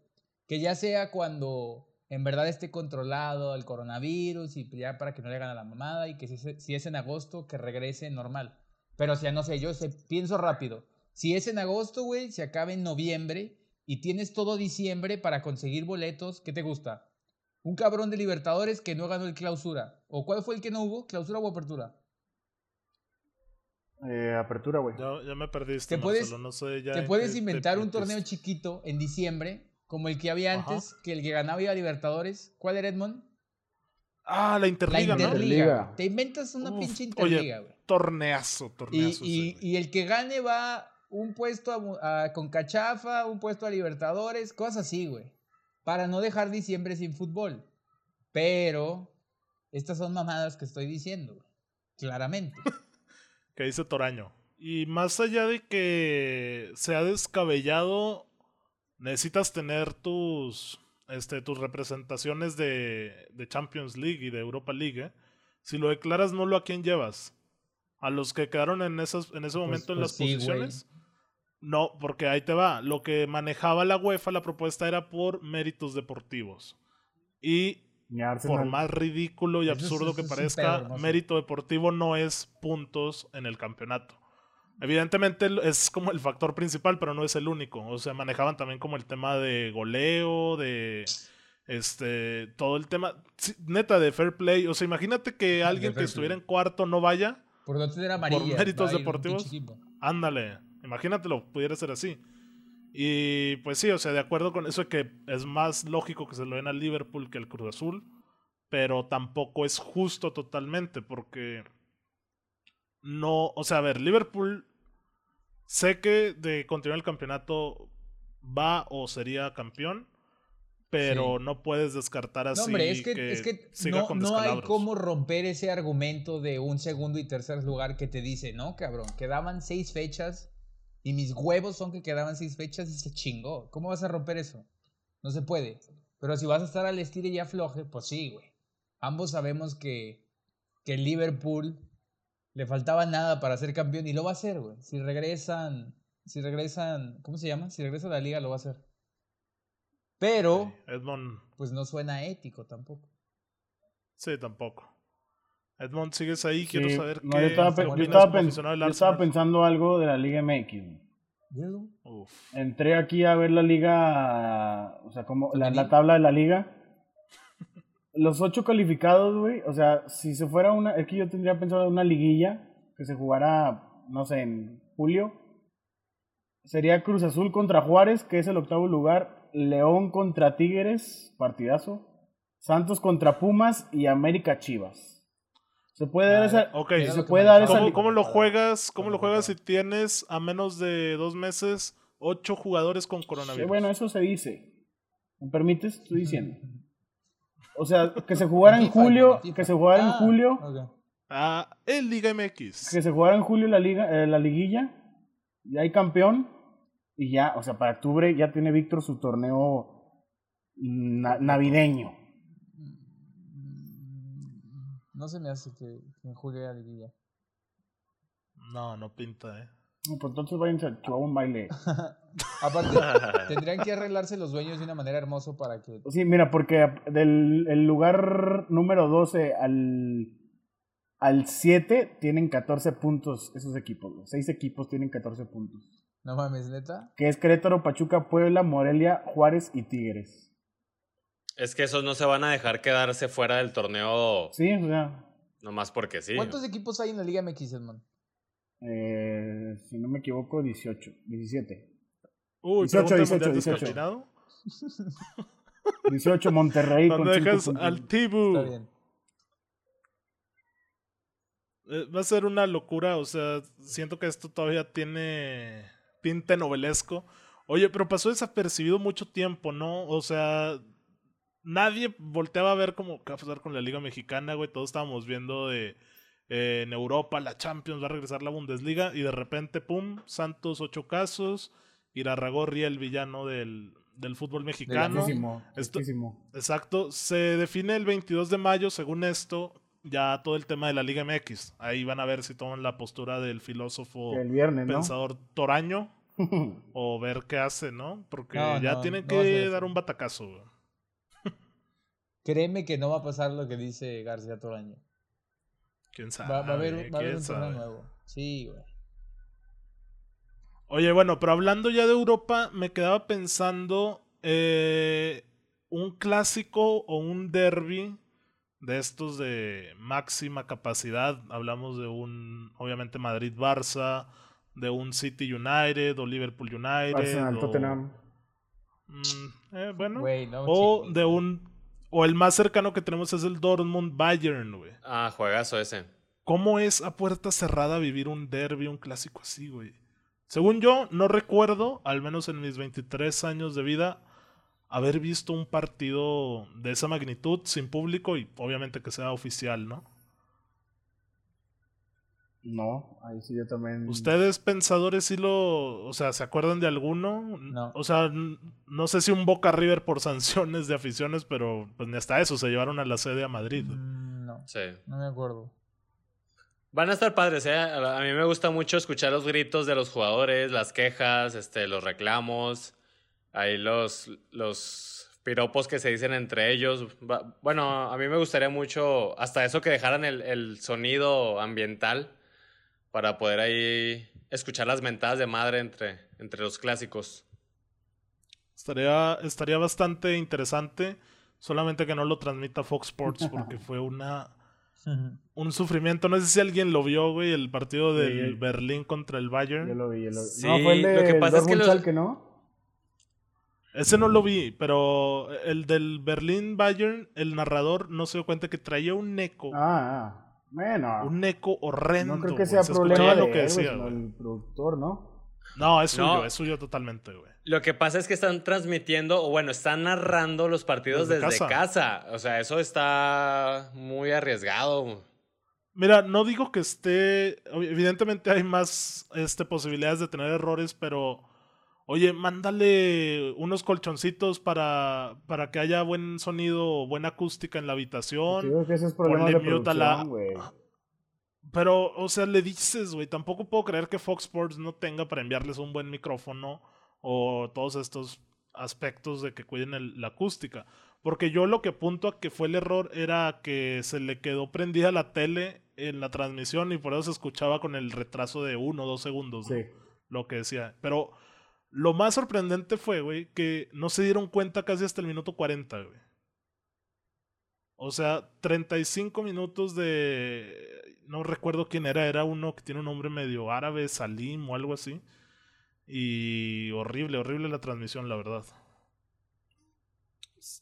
Speaker 3: que ya sea cuando en verdad esté controlado el coronavirus y ya para que no le hagan a la mamada y que si, es- si es en agosto, que regrese normal. Pero o sea, no sé, yo sé, pienso rápido. Si es en agosto, güey, se acaba en noviembre y tienes todo diciembre para conseguir boletos, ¿qué te gusta? Un cabrón de Libertadores que no ganó el clausura. ¿O cuál fue el que no hubo? ¿Clausura o apertura?
Speaker 2: Eh, apertura, güey.
Speaker 1: Ya, ya me perdiste,
Speaker 3: Te puedes-
Speaker 1: Marcelo, no sé ya
Speaker 3: Te puedes
Speaker 1: qué te
Speaker 3: inventar un torneo chiquito en diciembre, como el que había
Speaker 1: Ajá.
Speaker 3: antes, que el que ganaba iba a Libertadores. ¿Cuál era Edmond?
Speaker 1: Ah, la
Speaker 3: La
Speaker 1: Interliga, ¿no?
Speaker 3: Interliga. Te inventas una
Speaker 1: Uf,
Speaker 3: pinche Interliga, güey.
Speaker 1: Torneazo, torneazo.
Speaker 3: y- y el que gane va un puesto a, a- con Cachafa, un puesto a Libertadores, cosas así, güey. Para no dejar diciembre sin fútbol. Pero estas son mamadas que estoy diciendo, güey. Claramente. *laughs*
Speaker 1: que dice Toraño. Y más allá de que sea descabellado, necesitas tener tus, este, tus representaciones de, de Champions League y de Europa League. ¿eh? Si lo declaras nulo, ¿a quién llevas? ¿A los que quedaron en, esas, en ese momento en
Speaker 3: pues
Speaker 1: las
Speaker 3: sí, güey.
Speaker 1: No, porque ahí te va. Lo que manejaba la UEFA, la propuesta era por méritos deportivos. Y
Speaker 2: Arsenal.
Speaker 1: por más ridículo y
Speaker 3: Eso
Speaker 1: absurdo
Speaker 3: eso
Speaker 1: que parezca, mérito deportivo no es puntos en el campeonato. Evidentemente es como el factor principal, pero no es el único. O sea, manejaban también como el tema de goleo, de este todo el tema neta de fair play. O sea, imagínate que alguien que estuviera en cuarto no vaya.
Speaker 3: Por no tener amarilla.
Speaker 1: méritos deportivos. Ándale, imagínatelo, pudiera ser así. Y pues sí, o sea, de acuerdo con eso que es más lógico que se lo den al Liverpool que al Cruz Azul, pero tampoco es justo totalmente porque no, o sea, a ver, Liverpool sé que de continuar el campeonato va o sería campeón, pero
Speaker 3: Sí.
Speaker 1: no puedes descartar así
Speaker 3: No, hombre, es que, es que
Speaker 1: siga
Speaker 3: no,
Speaker 1: con
Speaker 3: no hay cómo romper ese argumento de un segundo y tercer lugar que te dice, no, cabrón, quedaban seis fechas y mis huevos son que quedaban seis fechas y se chingó. ¿Cómo vas a romper eso? No se puede. Pero si vas a estar al estilo y afloje, pues sí, güey. Ambos sabemos que, que el Liverpool le faltaba nada para ser campeón y lo va a hacer, güey. Si regresan, si regresan, ¿cómo se llama? Si regresa a la liga lo va a hacer. Pero,
Speaker 1: Edmond
Speaker 3: pues no suena ético tampoco.
Speaker 1: Sí, tampoco. Edmond, ¿sigues ahí? Quiero
Speaker 2: Sí,
Speaker 1: saber
Speaker 2: no,
Speaker 1: qué,
Speaker 2: yo estaba, pe- yo estaba pens- yo pensando algo de la Liga MX. Entré aquí a ver la liga, o sea, como la, tabla de la liga. Los ocho calificados, güey, o sea, si se fuera una, es que yo tendría pensado una liguilla que se jugara, no sé, en julio. Sería Cruz Azul contra Juárez, que es el octavo lugar. León contra Tigres, partidazo. Santos contra Pumas y América Chivas. Se puede dar esa.
Speaker 1: Ok,
Speaker 3: Mira
Speaker 2: se puede dar esa
Speaker 1: ¿Cómo, lo juegas? ¿Cómo lo juegas si tienes a menos de dos meses ocho jugadores con
Speaker 2: Sí,
Speaker 1: coronavirus?
Speaker 2: bueno, eso se dice. ¿Me permites? Estoy diciendo. O sea, que se jugara en julio, que se jugara en
Speaker 3: Ah,
Speaker 2: julio.
Speaker 1: Ah, en Liga MX.
Speaker 2: que se jugara en julio la liga, eh, la liguilla, y hay campeón, y ya, o sea, para octubre ya tiene Víctor su torneo na- navideño.
Speaker 3: No se me hace que, que en julio haya liguilla.
Speaker 1: No, no pinta, eh.
Speaker 2: No, pues entonces váyanse a un baile. *laughs*
Speaker 3: Aparte, *laughs* tendrían que arreglarse los dueños de una manera hermosa para que.
Speaker 2: Sí, mira, porque del el lugar número 12 al, al 7 tienen 14 puntos esos equipos. Los seis equipos tienen 14 puntos.
Speaker 3: No mames, neta.
Speaker 2: Que es Querétaro, Pachuca, Puebla, Morelia, Juárez y Tigres.
Speaker 4: Es que esos no se van a dejar quedarse fuera del torneo
Speaker 2: Sí, o sea,
Speaker 4: nomás porque sí.
Speaker 3: ¿Cuántos equipos hay en la Liga MX, Edmond?
Speaker 2: eh, si no me equivoco, 18, 17.
Speaker 1: Uy,
Speaker 2: 18,
Speaker 1: pregunta de
Speaker 2: 18,
Speaker 1: Mundial
Speaker 2: 18.
Speaker 1: Descafeinado.
Speaker 2: 18 Monterrey con
Speaker 1: ¿Dónde
Speaker 2: cinco
Speaker 1: dejas al Tibu?
Speaker 3: Está bien.
Speaker 1: Eh, Va a ser una locura, o sea, siento que esto todavía tiene tinte novelesco. Oye, pero pasó desapercibido mucho tiempo, ¿no? O sea, nadie volteaba a ver cómo qué va a pasar con la Liga Mexicana, güey. Todos estábamos viendo de eh, en Europa la Champions, va a regresar la Bundesliga y de repente, pum, Santos ocho casos, Irarragorri el villano del, del fútbol mexicano. Esto-. Exacto, se define el 22 de mayo, según esto, ya todo el tema de la Liga MX. Ahí van a ver si toman la postura del filósofo
Speaker 2: El viernes, ¿no?
Speaker 1: pensador Toraño *laughs* o ver qué hace, ¿no? Porque
Speaker 3: No,
Speaker 1: ya
Speaker 3: no,
Speaker 1: tienen que dar un batacazo. güey.
Speaker 3: Créeme que no va a pasar lo que dice García Toraño.
Speaker 1: ¿Quién sabe?
Speaker 3: Va, va a haber, un- va a haber
Speaker 1: ¿Quién
Speaker 3: un torneo
Speaker 1: sabe?
Speaker 3: nuevo. Sí, güey.
Speaker 1: Oye, bueno, pero hablando ya de Europa, me quedaba pensando eh, un clásico o un derby de estos de máxima capacidad. Hablamos de un, obviamente, Madrid-Barça, de un City United o Liverpool United.
Speaker 2: Arsenal,
Speaker 1: o-
Speaker 2: Tottenham.
Speaker 1: Mm, eh, bueno.
Speaker 3: No
Speaker 1: o de un. O el más cercano que tenemos es el Dortmund Bayern, güey.
Speaker 4: Ah, juegazo ese.
Speaker 1: ¿Cómo es a puerta cerrada vivir un derby, un clásico así, güey? Según yo, no recuerdo, al menos en mis 23 años de vida, haber visto un partido de esa magnitud sin público y obviamente que sea oficial, ¿no?
Speaker 2: No, ahí sí yo también.
Speaker 1: ¿Ustedes pensadores sí lo, o sea, se acuerdan de alguno?
Speaker 3: No.
Speaker 1: O sea, no sé si un Boca River por *laughs* sanciones de aficiones, pero pues ni hasta eso se llevaron a la sede a Madrid.
Speaker 3: Mm, No,
Speaker 4: Sí.
Speaker 3: no me acuerdo.
Speaker 4: Van a estar padres, ¿eh? A mí me gusta mucho escuchar los gritos de los jugadores, las quejas, este, los reclamos, ahí los, los piropos que se dicen entre ellos. Bueno, a mí me gustaría mucho hasta eso que dejaran el, el sonido ambiental para poder ahí escuchar las mentadas de madre entre, entre los clásicos.
Speaker 1: Estaría, estaría bastante interesante, solamente que no lo transmita Fox Sports porque fue una un sufrimiento. No sé si alguien lo vio, güey, el partido del Berlín contra el Bayern.
Speaker 2: Yo lo vi, yo lo vi.
Speaker 4: Sí,
Speaker 2: no, fue el de
Speaker 4: lo que pasa es que los-
Speaker 2: Schalke, ¿no?
Speaker 1: Ese no lo vi, pero el del Berlín Bayern, el narrador no se dio cuenta que traía un eco,
Speaker 2: Ah, ah. Bueno.
Speaker 1: un eco horrendo.
Speaker 2: no creo que sea
Speaker 1: Se
Speaker 2: problema de
Speaker 1: lo que decía,
Speaker 2: el productor, ¿no?
Speaker 1: No, es suyo,
Speaker 4: No.
Speaker 1: es suyo totalmente, güey.
Speaker 4: Lo que pasa es que están transmitiendo, o bueno, están narrando los partidos
Speaker 1: Desde
Speaker 4: desde,
Speaker 1: casa.
Speaker 4: casa. O sea, eso está muy arriesgado.
Speaker 1: Mira, no digo que esté. Evidentemente hay más este, posibilidades de tener errores, pero. Oye, mándale unos colchoncitos para, para que haya buen sonido buena acústica en la habitación.
Speaker 2: Creo que
Speaker 1: ponle
Speaker 2: de
Speaker 1: mute a la-. Pero, o sea, le dices, güey, tampoco puedo creer que Fox Sports no tenga para enviarles un buen micrófono o todos estos aspectos de que cuiden el- la acústica. Porque yo lo que apunto a que fue el error era que se le quedó prendida la tele en la transmisión y por eso se escuchaba con el retraso de uno o dos segundos, ¿no?
Speaker 2: Sí.
Speaker 1: Lo que decía. Pero lo más sorprendente fue, güey, que no se dieron cuenta casi hasta el minuto 40, güey. O sea, 35 minutos de... No recuerdo quién era, era uno que tiene un nombre medio árabe, Salim o algo así. Y horrible, horrible la transmisión, la verdad.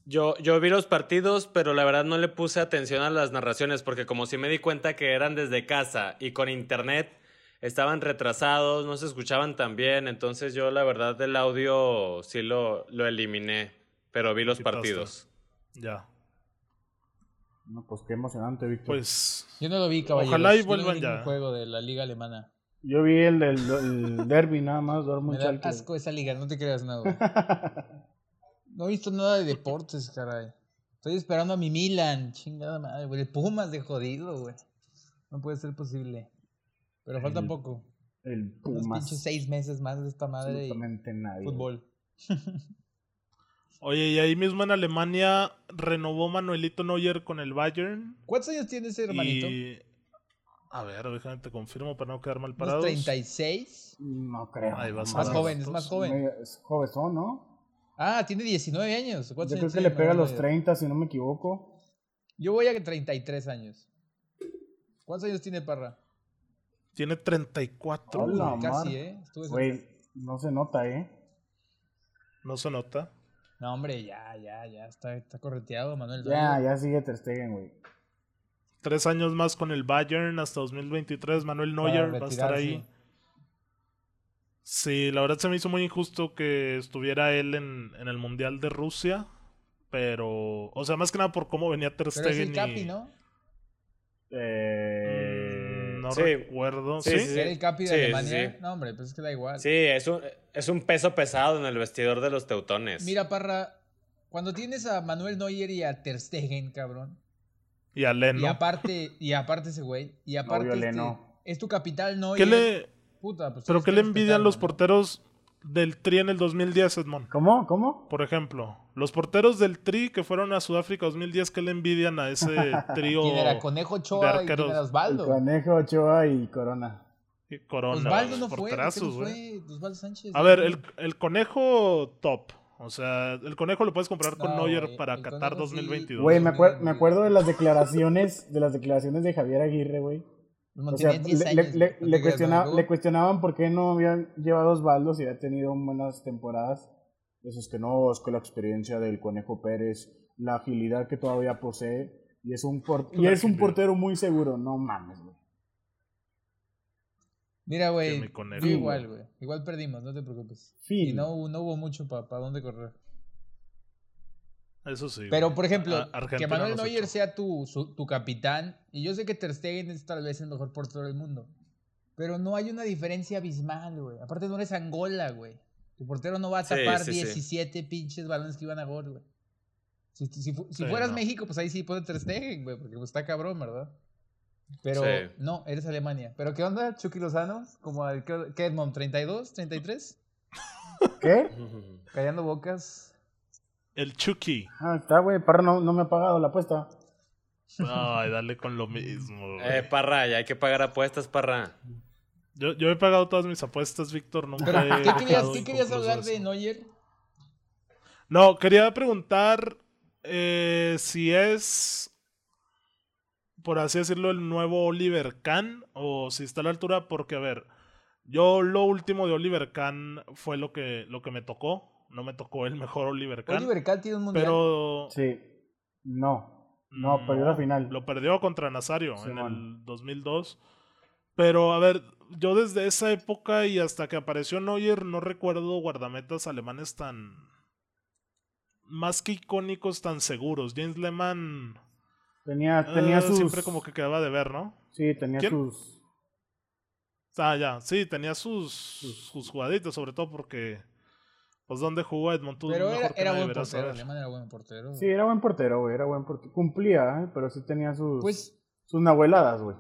Speaker 4: Yo, yo vi los partidos, pero la verdad no le puse atención a las narraciones, porque como si me di cuenta que eran desde casa y con internet estaban retrasados, no se escuchaban tan bien, entonces yo la verdad del audio sí lo, lo eliminé, pero vi los
Speaker 1: Quitaste.
Speaker 4: partidos.
Speaker 1: Ya.
Speaker 2: No, pues qué emocionante, Víctor.
Speaker 1: Pues
Speaker 3: Yo no lo vi, caballeros.
Speaker 1: Ojalá y
Speaker 3: Yo no vi
Speaker 1: vuelvan ya.
Speaker 3: juego de la liga alemana.
Speaker 2: Yo vi el del el derby nada más, Dortmund
Speaker 3: Me da asco esa liga, no te creas nada. *laughs* No he visto nada de deportes, caray. Estoy esperando a mi Milan, chingada madre, güey. El Pumas de jodido, güey. No puede ser posible. Pero falta
Speaker 2: El
Speaker 3: poco.
Speaker 2: El Pumas.
Speaker 3: pinches seis meses más de esta madre y
Speaker 2: Absolutamente nadie.
Speaker 3: fútbol. *laughs*
Speaker 1: Oye, y ahí mismo en Alemania renovó Manuelito Neuer con el Bayern.
Speaker 3: ¿Cuántos años tiene ese hermanito?
Speaker 1: Y... A ver, déjame te confirmo para no quedar mal
Speaker 3: ¿Unos
Speaker 1: parados.
Speaker 3: 36?
Speaker 2: No creo.
Speaker 1: Ahí vas
Speaker 3: Más joven, es más joven.
Speaker 2: Es joven, ¿no?
Speaker 3: Ah, tiene 19 años.
Speaker 2: Yo
Speaker 3: ¿Cuántos
Speaker 2: creo
Speaker 3: años
Speaker 2: que le pega a los
Speaker 3: Neuer?
Speaker 2: 30, si no me equivoco.
Speaker 3: Yo voy a 33 años. ¿Cuántos años tiene Parra?
Speaker 1: Tiene 34.
Speaker 2: Hola,
Speaker 1: güey.
Speaker 3: Casi,
Speaker 2: madre.
Speaker 3: ¿eh?
Speaker 2: Güey, no se nota, ¿eh?
Speaker 1: No se nota.
Speaker 3: No, hombre, ya, ya, ya. Está, está correteado, Manuel.
Speaker 2: Ya,
Speaker 3: Neuer.
Speaker 2: ya sigue Ter Stegen, güey.
Speaker 1: Tres años más con el Bayern hasta 2023. Manuel Neuer va a estar ahí. Sí, la verdad se me hizo muy injusto que estuviera él en, en el Mundial de Rusia. Pero, o sea, más que nada por cómo venía Ter
Speaker 3: Pero es
Speaker 1: Stegen
Speaker 3: el
Speaker 1: y-
Speaker 3: Capi, ¿no?
Speaker 2: Eh,
Speaker 1: no
Speaker 4: Sí.
Speaker 1: recuerdo.
Speaker 4: Sí,
Speaker 1: ¿Sí?
Speaker 4: sí, sí.
Speaker 3: Era el Capi de
Speaker 4: Sí,
Speaker 3: Alemania.
Speaker 4: sí.
Speaker 3: No, hombre, pues es que da igual.
Speaker 4: Sí, es un, es un peso pesado en el vestidor de los teutones.
Speaker 3: Mira, Parra, cuando tienes a Manuel Neuer y a Ter Stegen, cabrón.
Speaker 1: Y a Leno.
Speaker 3: Y aparte, y aparte ese güey. Y aparte
Speaker 2: Obvio,
Speaker 3: este,
Speaker 2: Leno.
Speaker 3: es tu capital Neuer.
Speaker 1: ¿Qué le,
Speaker 3: Puta, pues
Speaker 1: ¿Pero qué le envidian los porteros del Tri en el 2010, Edmond?
Speaker 2: ¿Cómo? ¿Cmo?
Speaker 1: Por ejemplo, los porteros del Tri que fueron a Sudáfrica 2010, ¿qué le envidian a ese *laughs* trío
Speaker 3: ¿Quién era? Conejo
Speaker 1: de
Speaker 3: Ochoa y quién
Speaker 2: El
Speaker 3: Osvaldo.
Speaker 2: Conejo, Ochoa y Corona.
Speaker 1: y Corona?
Speaker 3: Osvaldo no fue. ¿por qué
Speaker 1: porterazos,
Speaker 3: no
Speaker 1: güey.
Speaker 3: fue? Osvaldo Sánchez.
Speaker 1: A ver, el, el conejo top. O sea, el conejo lo puedes comprar con
Speaker 3: No,
Speaker 1: Neuer
Speaker 3: güey,
Speaker 1: para
Speaker 3: el
Speaker 1: Qatar
Speaker 3: Conejo sí.
Speaker 1: 2022.
Speaker 2: Güey, me, acuer- me acuerdo de las declaraciones, de las declaraciones de Javier Aguirre, güey.
Speaker 3: No
Speaker 2: O sea,
Speaker 3: tenía 10
Speaker 2: le,
Speaker 3: años.
Speaker 2: le-
Speaker 3: güey, no
Speaker 2: le
Speaker 3: te creas,
Speaker 2: cuestiona-
Speaker 3: ¿no?
Speaker 2: le cuestionaban por qué no habían llevado Osvaldo si había tenido buenas temporadas. Eso es que no, es que la experiencia del Conejo Pérez, la agilidad que todavía posee, y es un, por- y es un portero muy seguro. No mames, güey.
Speaker 3: Mira, güey. Yo igual, güey. Igual perdimos, no te preocupes.
Speaker 2: Fin.
Speaker 3: Y no, no hubo mucho para dónde correr.
Speaker 1: Eso sí.
Speaker 3: Pero, por ejemplo,
Speaker 1: Argentina
Speaker 3: que Manuel Neuer sea tu, su- tu capitán, y yo sé que Ter Stegen es tal vez el mejor portero del mundo, pero no hay una diferencia abismal, güey. Aparte no eres Angola, güey. Tu portero no va a tapar
Speaker 4: sí, sí.
Speaker 3: 17 pinches balones que iban a gol, güey. Si, si fu- si
Speaker 1: Sí,
Speaker 3: fueras
Speaker 1: no.
Speaker 3: México, pues ahí sí puede Ter Stegen, güey, porque pues, está cabrón, ¿verdad? Pero
Speaker 4: Sí.
Speaker 3: no, eres Alemania. ¿Pero qué onda, Chucky Lozano? Como el, ¿qué, qué, Edmond? ¿32? ¿33? *laughs*
Speaker 2: ¿Qué? *laughs*
Speaker 3: Callando bocas.
Speaker 1: El Chucky.
Speaker 2: Ah, está, güey. Parra no, no me ha pagado la apuesta.
Speaker 1: Ay, dale con lo mismo. güey.
Speaker 4: Eh, Parra, ya hay que pagar apuestas, Parra.
Speaker 1: Yo, yo he pagado todas mis apuestas, Víctor. Nunca he
Speaker 3: ¿qué querías, ¿qué querías hablar de. Neuer?
Speaker 1: No, quería preguntar eh, si es, por así decirlo, el nuevo Oliver Kahn o si está a la altura, porque, a ver, yo lo último de Oliver Kahn fue lo que, lo que me tocó. No me tocó el mejor Oliver Kahn.
Speaker 3: Oliver Kahn tiene un mundial.
Speaker 1: pero
Speaker 2: Sí. No. No, perdió la final.
Speaker 1: Lo perdió contra Nazario en
Speaker 2: Simón.
Speaker 1: el 2002. Pero, a ver, yo desde esa época y hasta que apareció Neuer no recuerdo guardametas alemanes tan... Más que icónicos, tan seguros. James Lehmann
Speaker 2: Tenía, tenía
Speaker 1: eh,
Speaker 2: sus.
Speaker 1: siempre como que quedaba de ver, ¿no?
Speaker 2: Sí, tenía
Speaker 1: ¿Quién?
Speaker 2: sus.
Speaker 1: Ah, ya, sí, tenía sus, sus jugaditas, sobre todo porque... Pues donde jugó Edmond, tú
Speaker 3: Pero
Speaker 1: mejor
Speaker 3: era,
Speaker 1: que
Speaker 3: era buen portero. era buen portero.
Speaker 2: Sí, era buen portero, güey. Era buen portero. Cumplía, ¿eh? pero sí tenía sus.
Speaker 3: Pues
Speaker 2: sus nahueladas, güey.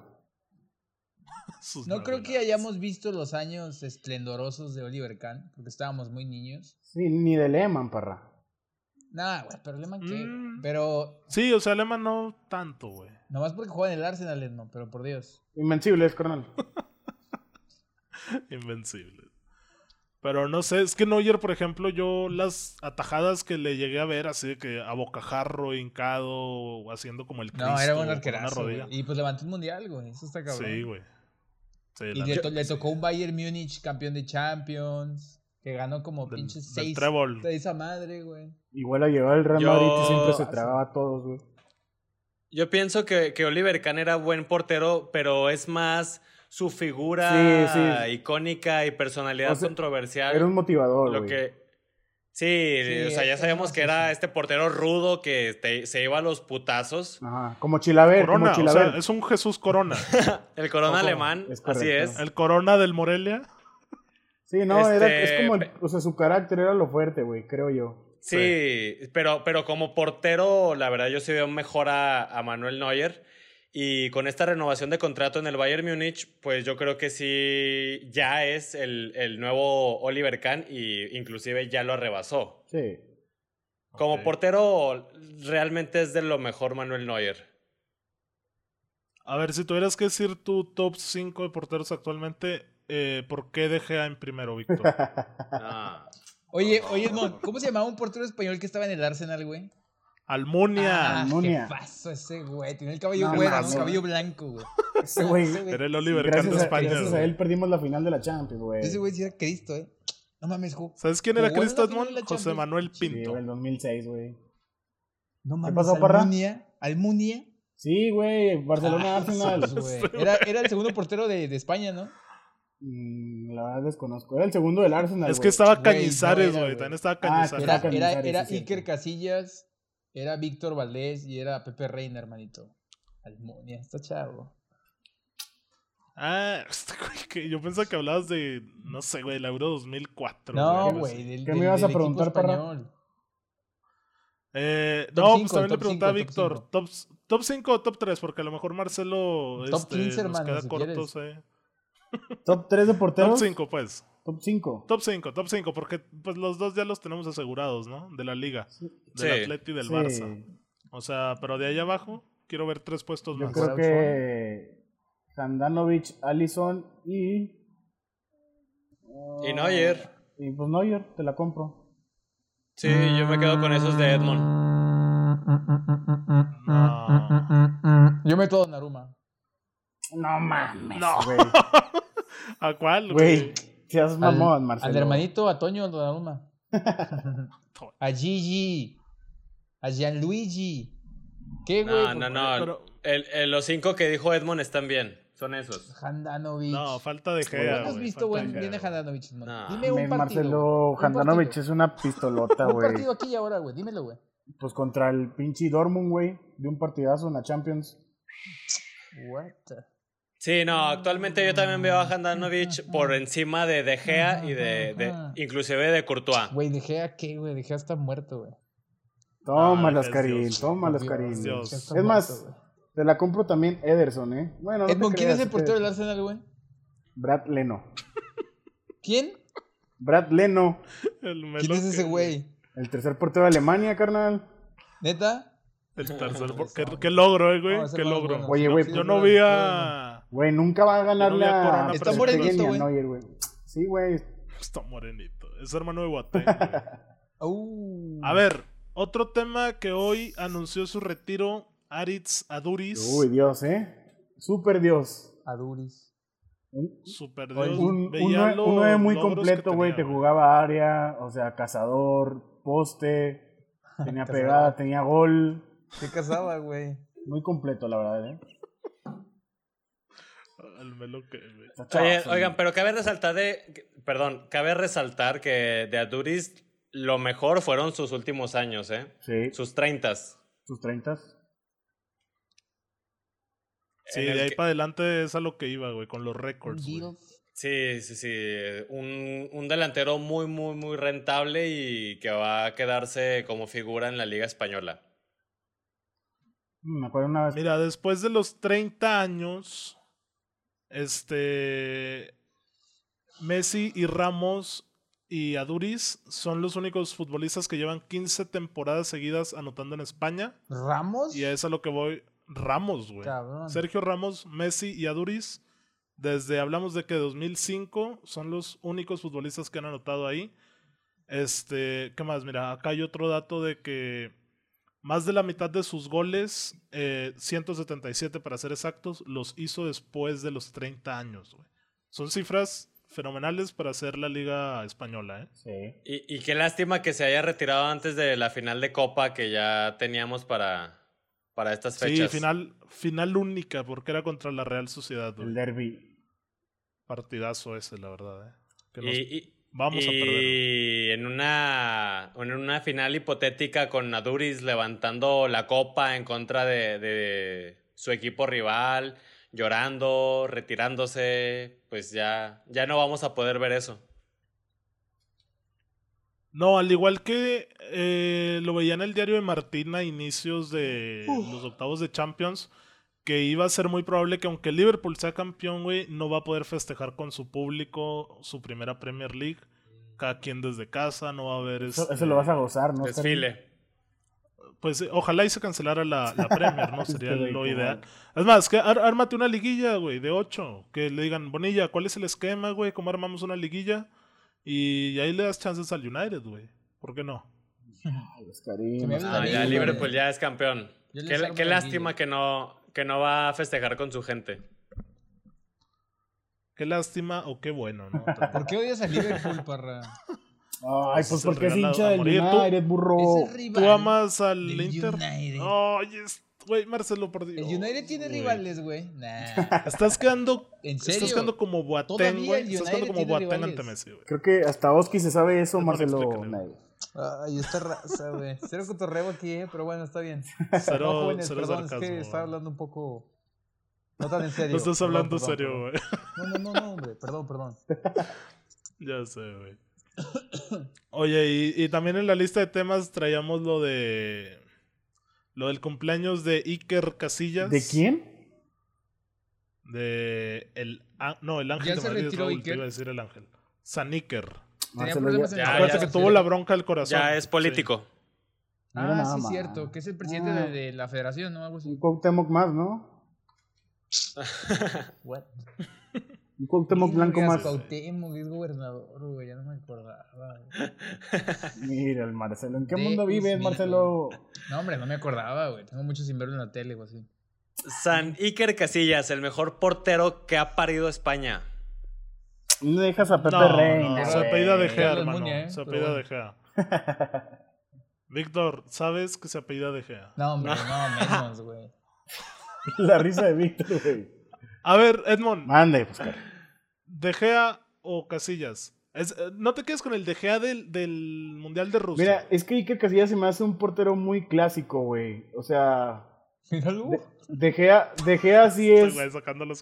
Speaker 1: Sus
Speaker 3: no creo que hayamos visto los años esplendorosos de Oliver Kahn, porque estábamos muy niños.
Speaker 2: Sí, ni de Lehman, parra.
Speaker 3: Nada, güey, pero Lehmann qué.
Speaker 1: Mm.
Speaker 3: Pero
Speaker 1: Sí, o sea, Lehmann no tanto, güey.
Speaker 3: nomás porque juega en el Arsenal, no, pero por Dios.
Speaker 2: Invencibles, carnal. *laughs*
Speaker 1: Invencible. Pero no sé, es que Neuer, por ejemplo, yo las atajadas que le llegué a ver, así de que a bocajarro, hincado, haciendo como el Cristo
Speaker 3: No, era
Speaker 1: una
Speaker 3: arquerazo.
Speaker 1: rodilla.
Speaker 3: Y pues levantó un mundial, güey. Eso está cabrón.
Speaker 1: Sí, güey. Sí,
Speaker 3: Y le, to- tocó un Bayern Múnich campeón de Champions. Que ganó como
Speaker 1: Del-
Speaker 3: pinches
Speaker 1: del
Speaker 3: seis.
Speaker 1: trébol.
Speaker 3: De esa madre, güey.
Speaker 2: Igual la llevaba el Real
Speaker 4: Yo-
Speaker 2: Madrid y siempre se tragaba a todos, güey.
Speaker 4: Yo pienso que, que Oliver Kahn era buen portero, pero es más su figura
Speaker 2: Sí, sí.
Speaker 4: icónica y personalidad
Speaker 2: O sea,
Speaker 4: controversial.
Speaker 2: Era un motivador,
Speaker 4: lo que sí,
Speaker 3: Sí,
Speaker 4: o sea, ya sabíamos que era este portero rudo que te- se iba a los putazos.
Speaker 2: Ajá. Como Chilaver,
Speaker 1: Corona,
Speaker 2: como
Speaker 1: o
Speaker 2: Chilaver.
Speaker 1: sea, es un Jesús Corona. *laughs*
Speaker 4: El corona
Speaker 2: Ojo,
Speaker 4: alemán,
Speaker 2: es
Speaker 4: así es.
Speaker 1: El Corona del Morelia.
Speaker 2: Sí, no, era,
Speaker 4: Este,
Speaker 2: es como, el- o sea, su carácter era lo fuerte, güey, creo yo.
Speaker 4: Sí, pero, pero como portero, la verdad yo sí veo mejor a, a Manuel Neuer. Y con esta renovación de contrato en el Bayern Múnich, pues yo creo que sí ya es el, el nuevo Oliver Kahn y inclusive ya lo rebasó.
Speaker 2: Sí.
Speaker 4: Como portero, realmente es de lo mejor Manuel Neuer.
Speaker 1: A ver, si tuvieras que decir tu top 5 de porteros actualmente, eh, ¿por qué De Gea en primero, Víctor? *laughs*
Speaker 4: Ah.
Speaker 3: Oye, oye, Edmond, ¿cómo se llamaba un portero español que estaba en el Arsenal, güey?
Speaker 1: Almunia.
Speaker 3: Ah,
Speaker 2: Almunia.
Speaker 3: jefazo ese güey. Tenía el cabello
Speaker 2: No,
Speaker 3: güero,
Speaker 2: mames.
Speaker 3: ¿no? cabello blanco, güey. *laughs*
Speaker 2: Ese güey,
Speaker 1: Era el Oliver Kahn
Speaker 2: gracias,
Speaker 1: de
Speaker 2: a,
Speaker 1: España.
Speaker 2: gracias a
Speaker 1: güey.
Speaker 2: él perdimos la final de la Champions, güey.
Speaker 3: Ese güey sí era Cristo, eh. No mames, ju.
Speaker 1: ¿Sabes quién era Cristo Edmond? José
Speaker 3: Champions.
Speaker 1: Manuel
Speaker 2: Sí,
Speaker 1: Pinto.
Speaker 2: güey, el 2006, güey.
Speaker 3: No mames,
Speaker 2: pasó, Parra?
Speaker 3: Almunia. Almunia.
Speaker 2: Sí, güey, Barcelona
Speaker 3: Ah,
Speaker 2: Arsenal. *laughs*
Speaker 3: güey. Era, era el segundo portero de, de España, ¿no?
Speaker 2: Mm, la verdad desconozco. Era el segundo del Arsenal,
Speaker 1: es que
Speaker 2: güey.
Speaker 1: estaba
Speaker 3: Güey,
Speaker 1: Cañizares,
Speaker 3: no era,
Speaker 1: güey.
Speaker 3: güey.
Speaker 1: También estaba
Speaker 2: Ah,
Speaker 1: Cañizares.
Speaker 3: Era,
Speaker 2: Saca
Speaker 3: era, era
Speaker 2: sí,
Speaker 3: Iker. Casillas, era Víctor Valdés y era Pepe Reina, hermanito. Almunia, está chavo.
Speaker 1: Ah, *laughs* este güey, que yo pensaba que hablabas de, no sé, güey, el Euro 2004.
Speaker 3: No, güey, del,
Speaker 2: ¿Qué
Speaker 3: del-
Speaker 2: me ibas a preguntar,
Speaker 3: español.
Speaker 1: Eh,
Speaker 3: Top
Speaker 1: no,
Speaker 3: cinco,
Speaker 1: pues también le
Speaker 3: top
Speaker 1: preguntaba a
Speaker 3: cinco, top
Speaker 1: Víctor,
Speaker 3: cinco.
Speaker 1: top, top 5 o top 3, porque a lo mejor Marcelo
Speaker 3: Top
Speaker 1: este,
Speaker 3: 15,
Speaker 1: nos
Speaker 3: hermano,
Speaker 1: queda
Speaker 3: si
Speaker 1: cortos, eh.
Speaker 2: Top 3 de
Speaker 1: Top
Speaker 2: porteros.
Speaker 1: 5, pues.
Speaker 2: Top 5.
Speaker 1: Top 5, top 5, porque pues los dos ya los tenemos asegurados, ¿no? De la liga, del
Speaker 4: Sí.
Speaker 1: Atleti y del Barça. O sea, pero de ahí abajo quiero ver tres puestos
Speaker 2: Yo
Speaker 1: más.
Speaker 2: creo que Handanovic, Allison y.
Speaker 4: Y Neuer.
Speaker 2: Y pues Neuer, te la compro.
Speaker 4: Sí, yo me quedo con esos de Edmond.
Speaker 1: No.
Speaker 3: Yo meto a Donnarumma.
Speaker 2: No mames.
Speaker 1: No.
Speaker 2: Güey, *laughs*
Speaker 1: ¿A cuál,
Speaker 2: güey.
Speaker 1: Güey?
Speaker 2: Seas
Speaker 3: Al-
Speaker 2: mamón, Marcelo.
Speaker 3: Al hermanito, a Toño Donnarumma. *laughs* a Gigi. A Gianluigi. ¿Qué, güey?
Speaker 4: No, no, no.
Speaker 1: Pero-
Speaker 4: El- el- los cinco que dijo Edmond están bien. Son esos.
Speaker 3: Handanovic.
Speaker 1: No, falta de
Speaker 3: ¿Cuándo
Speaker 1: Gea,
Speaker 3: has
Speaker 1: güey,
Speaker 3: visto
Speaker 1: Gea,
Speaker 3: a Handanovic?
Speaker 4: No.
Speaker 3: Dime un partido.
Speaker 2: Marcelo
Speaker 3: un
Speaker 2: Handanovic es una pistolota, *laughs*
Speaker 3: Un
Speaker 2: güey.
Speaker 3: partido aquí y ahora, güey. Dímelo, güey.
Speaker 2: Pues contra el pinche Dortmund, güey. De un partidazo en la Champions.
Speaker 3: What the-
Speaker 4: Sí, no, actualmente yo también veo a Handanovic por encima de De Gea y de, de inclusive de Courtois.
Speaker 3: Güey, De Gea, ¿qué, güey? De Gea está muerto, güey.
Speaker 2: Tómalas,
Speaker 1: es
Speaker 2: Karim. Tómalas, Karim.
Speaker 1: Dios.
Speaker 2: Es más, te la compro también Ederson, ¿eh? Bueno, no
Speaker 3: Edmond, ¿quién es el portero del. Arsenal, güey?
Speaker 2: Brad Leno.
Speaker 3: ¿Quién?
Speaker 2: Brad Leno.
Speaker 1: El
Speaker 3: ¿Quién es ese güey?
Speaker 2: El tercer portero de Alemania, carnal.
Speaker 3: ¿Neta?
Speaker 1: El tercer. por- ¿Qué, qué logro, eh, güey?
Speaker 3: No,
Speaker 1: qué logro.
Speaker 3: bueno.
Speaker 2: Oye, güey,
Speaker 3: Sí,
Speaker 1: Yo no vi a.
Speaker 2: Güey, nunca va a ganar
Speaker 1: no
Speaker 2: la
Speaker 1: Corona,
Speaker 3: Está morenito, güey.
Speaker 2: Sí, güey.
Speaker 1: Está morenito. Es hermano de güey. *laughs*
Speaker 3: Uh.
Speaker 1: A ver, otro tema que hoy anunció su retiro, Aritz Aduris.
Speaker 2: Uy, Dios, ¿eh? Super Dios.
Speaker 3: Aduris.
Speaker 2: Un,
Speaker 1: Super Dios.
Speaker 2: un, un
Speaker 1: Veía
Speaker 2: nueve-
Speaker 1: los
Speaker 2: un nueve muy
Speaker 1: logros
Speaker 2: completo, güey. Te jugaba área, o sea, cazador, poste, *laughs* tenía pegada, tenía gol.
Speaker 3: ¿Qué casaba, güey?
Speaker 2: Muy completo, la verdad, ¿eh? *laughs*
Speaker 1: Güey.
Speaker 4: Oye, oigan, pero cabe resaltar de, perdón, cabe resaltar que de Aduris lo mejor fueron sus últimos años, ¿eh?
Speaker 2: Sí,
Speaker 4: Sus treintas.
Speaker 2: sus 30.
Speaker 1: Sí, de ahí
Speaker 4: que-
Speaker 1: para adelante es a lo que iba, güey, con los récords.
Speaker 4: Sí, sí, sí. Un, un delantero muy, muy, muy rentable y que va a quedarse como figura en la Liga Española.
Speaker 2: Me acuerdo una vez.
Speaker 1: Mira, después de los 30 años, este. Messi y Ramos y Aduris son los únicos futbolistas que llevan 15 temporadas seguidas anotando en España.
Speaker 3: ¿Ramos?
Speaker 1: Y es a lo que voy. Ramos, güey.
Speaker 3: Cabrón.
Speaker 1: Sergio Ramos, Messi y Aduris, desde hablamos de que 2005 son los únicos futbolistas que han anotado ahí. Este, ¿qué más? Mira, acá hay otro dato de que más de la mitad de sus goles, eh, 177 para ser exactos, los hizo después de los 30 años, güey. Son cifras fenomenales para hacer la liga española, ¿eh?
Speaker 2: Sí.
Speaker 4: Y, y qué lástima que se haya retirado antes de la final de Copa que ya teníamos para, para estas
Speaker 1: Sí,
Speaker 4: fechas.
Speaker 1: final, final única, porque era contra la Real Sociedad. güey.
Speaker 2: El derby.
Speaker 1: Partidazo ese, la verdad, ¿eh? Que nos-
Speaker 4: Y, y-
Speaker 1: vamos a perder.
Speaker 4: y en una, en una final hipotética con Naduris levantando la copa en contra de, de su equipo rival, llorando, retirándose, pues ya, ya no vamos a poder ver eso.
Speaker 1: No, al igual que eh, lo veía en el diario de Martín a inicios de los octavos de Champions, que iba a ser muy probable que aunque Liverpool sea campeón, güey, no va a poder festejar con su público su primera Premier League. Cada quien desde casa, no va a haber...
Speaker 2: Eso,
Speaker 1: este,
Speaker 2: eso lo vas a gozar, ¿no?
Speaker 4: Desfile.
Speaker 1: Pues eh, ojalá y se cancelara la, la Premier, ¿no? *laughs* Sería
Speaker 2: Este
Speaker 1: lo ideal. Es más, que ar- ármate una liguilla, güey, de ocho. Que le digan, Bonilla, ¿cuál es el esquema, güey? ¿Cómo armamos una liguilla? Y ahí le das chances al United, güey. ¿Por qué no? *laughs*
Speaker 2: Ay,
Speaker 3: me
Speaker 2: Oscarín.
Speaker 4: Ah, ya. Liverpool ya es campeón. Qué, lástima que no, que no va a festejar con su gente.
Speaker 1: Qué lástima o qué bueno, ¿no? *laughs*
Speaker 3: ¿Por qué odias a Liverpool, parra?
Speaker 2: Ay,
Speaker 1: Es
Speaker 2: pues porque es hincha del United, burro.
Speaker 3: Es el rival
Speaker 1: ¿Tú amas al
Speaker 3: del
Speaker 1: Inter?
Speaker 3: United.
Speaker 1: Güey, Marcelo, por
Speaker 3: El United tiene
Speaker 1: güey.
Speaker 3: rivales, güey. Nah. *laughs*
Speaker 1: Estás quedando,
Speaker 3: ¿En serio?
Speaker 1: estás quedando como Boateng, güey. Estás quedando como Boateng ante Messi, güey.
Speaker 2: Creo que hasta Oski se sabe eso,
Speaker 1: Mejor
Speaker 2: Marcelo.
Speaker 3: Ay, esta raza, güey. Cero cotorreo aquí, eh, pero bueno, está bien. *laughs*
Speaker 1: Cero,
Speaker 3: no, jóvenes,
Speaker 1: cero
Speaker 3: perdón, es que estaba hablando un poco... No tan en serio.
Speaker 1: No estás hablando
Speaker 3: perdón,
Speaker 1: serio, güey.
Speaker 3: No, no, no, no, hombre. Perdón, perdón. *laughs*
Speaker 1: Ya sé, güey. Oye, y, y también en la lista de temas traíamos lo de. Lo del cumpleaños de Iker Casillas.
Speaker 2: ¿De quién?
Speaker 1: De. El, ah, no, el ángel
Speaker 3: ¿Ya
Speaker 1: de
Speaker 3: se
Speaker 1: Madrid Raúl, te
Speaker 3: Iker?
Speaker 1: iba a decir el ángel. San Iker.
Speaker 3: Tenía problemas en
Speaker 1: Acuérdate que tuvo
Speaker 3: ¿sí?
Speaker 1: la bronca del corazón.
Speaker 4: Ya es político.
Speaker 3: Ah, sí,
Speaker 2: más.
Speaker 3: cierto. Que es el presidente
Speaker 2: Ah.
Speaker 3: de, de la federación, ¿no? Algo así.
Speaker 2: Un Cuauhtémoc más, ¿no? *laughs*
Speaker 3: What?
Speaker 2: Un Cuauhtémoc blanco más.
Speaker 3: Cuauhtémoc es gobernador, güey. Ya no me acordaba. güey.
Speaker 2: Mira el Marcelo. ¿En qué
Speaker 3: De
Speaker 2: mundo vives,
Speaker 3: Usmilco.
Speaker 2: Marcelo?
Speaker 3: No, hombre, no me acordaba, güey. Tengo mucho sin verlo en la tele o así.
Speaker 4: San Iker Casillas, el mejor portero que ha parido España.
Speaker 2: No dejas a Pepe
Speaker 1: No,
Speaker 2: Reina.
Speaker 1: no, se apellida de Gea, hermano.
Speaker 3: Muñe, ¿eh?
Speaker 1: Se apellida
Speaker 3: bueno.
Speaker 1: de Gea. *laughs* Víctor, ¿sabes que se apellida de Gea?
Speaker 3: No, hombre, *laughs* no, menos, güey.
Speaker 2: La risa de Víctor, güey.
Speaker 1: A ver, Edmond,
Speaker 2: Mande, pues, Oscar.
Speaker 1: ¿De Gea o Casillas? Es- eh, no te quedes con el De Gea del, del Mundial de Rusia.
Speaker 2: Mira, es que Iker Casillas se me hace un portero muy clásico, güey. O sea, *laughs*
Speaker 3: Míralo.
Speaker 2: de, de Gea, de Gea sí es.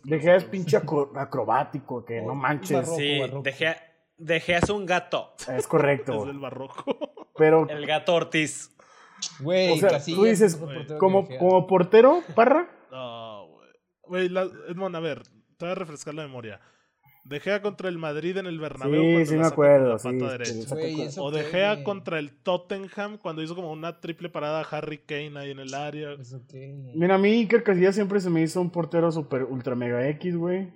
Speaker 2: De Gea es pinche acro- acrobático, que no manches.
Speaker 3: Barroco,
Speaker 4: Sí,
Speaker 3: barroco.
Speaker 4: De Gea, De Gea es un gato.
Speaker 2: Es correcto.
Speaker 1: Es del barroco.
Speaker 2: Pero,
Speaker 4: El gato Ortiz.
Speaker 3: Güey,
Speaker 2: o sea,
Speaker 3: Casillas
Speaker 2: tú dices,
Speaker 3: portero
Speaker 2: como, como portero, Parra,
Speaker 1: No, güey. Güey, Edmond, a ver, te voy a refrescar la memoria. De Gea contra el Madrid en el Bernabéu.
Speaker 2: Sí, sí me acuerdo, sí,
Speaker 1: O De
Speaker 3: qué,
Speaker 1: Gea
Speaker 3: güey.
Speaker 1: contra el Tottenham cuando hizo como una triple parada a Harry Kane ahí en el área.
Speaker 3: ¿Eso qué?
Speaker 2: Mira, a mí Iker Casillas siempre se me hizo un portero super ultra mega X, güey.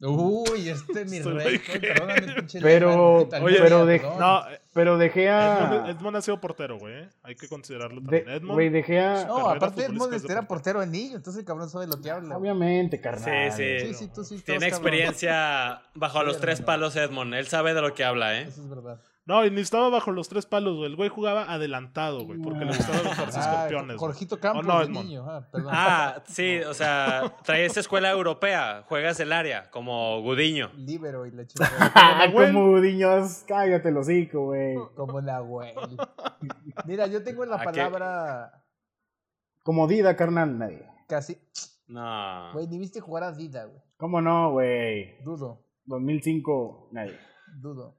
Speaker 3: Uy, este es mi *laughs* rey.
Speaker 1: ¿qué?
Speaker 3: Perdóname, pinche
Speaker 2: Pero- pero de-.
Speaker 1: No, eh,
Speaker 2: Pero De
Speaker 1: Edmond,
Speaker 2: Gea...
Speaker 1: Edmond ha sido portero, güey. eh. Hay que considerarlo
Speaker 2: de-
Speaker 1: también. Edmond,
Speaker 2: Güey, De Gea...
Speaker 3: No, aparte Edmond era
Speaker 1: portero.
Speaker 3: portero de niño, entonces el cabrón sabe lo que habla.
Speaker 2: Obviamente, carnal.
Speaker 4: Sí,
Speaker 3: Sí, sí, tú sí.
Speaker 4: Tiene
Speaker 3: cabrón.
Speaker 4: experiencia bajo
Speaker 3: Sí,
Speaker 4: los tres palos Edmond. Él sabe de lo que habla, ¿eh?
Speaker 3: Eso es verdad.
Speaker 1: No, y ni estaba bajo los tres palos, güey. El güey jugaba adelantado, güey. Porque le gustaba dibujarse
Speaker 3: Ah,
Speaker 1: escorpiones. güey.
Speaker 3: Jorgito Campos
Speaker 1: Oh, no,
Speaker 3: de niño. Ah, *laughs* perdón.
Speaker 4: Ah, sí, o sea, traes escuela europea, juegas el área, como Gudiño.
Speaker 3: Libero y la chica.
Speaker 2: Ah,
Speaker 1: Nahuel.
Speaker 2: como Diños, cállate el hocico, güey.
Speaker 3: Como Nahuel. Mira, yo tengo la palabra
Speaker 2: Como Dida, carnal, nadie.
Speaker 3: casi.
Speaker 4: No.
Speaker 3: Güey, ni viste jugar a Dida, güey.
Speaker 2: ¿Cómo no, güey?
Speaker 3: Dudo,
Speaker 2: 2005, nadie.
Speaker 3: dudo.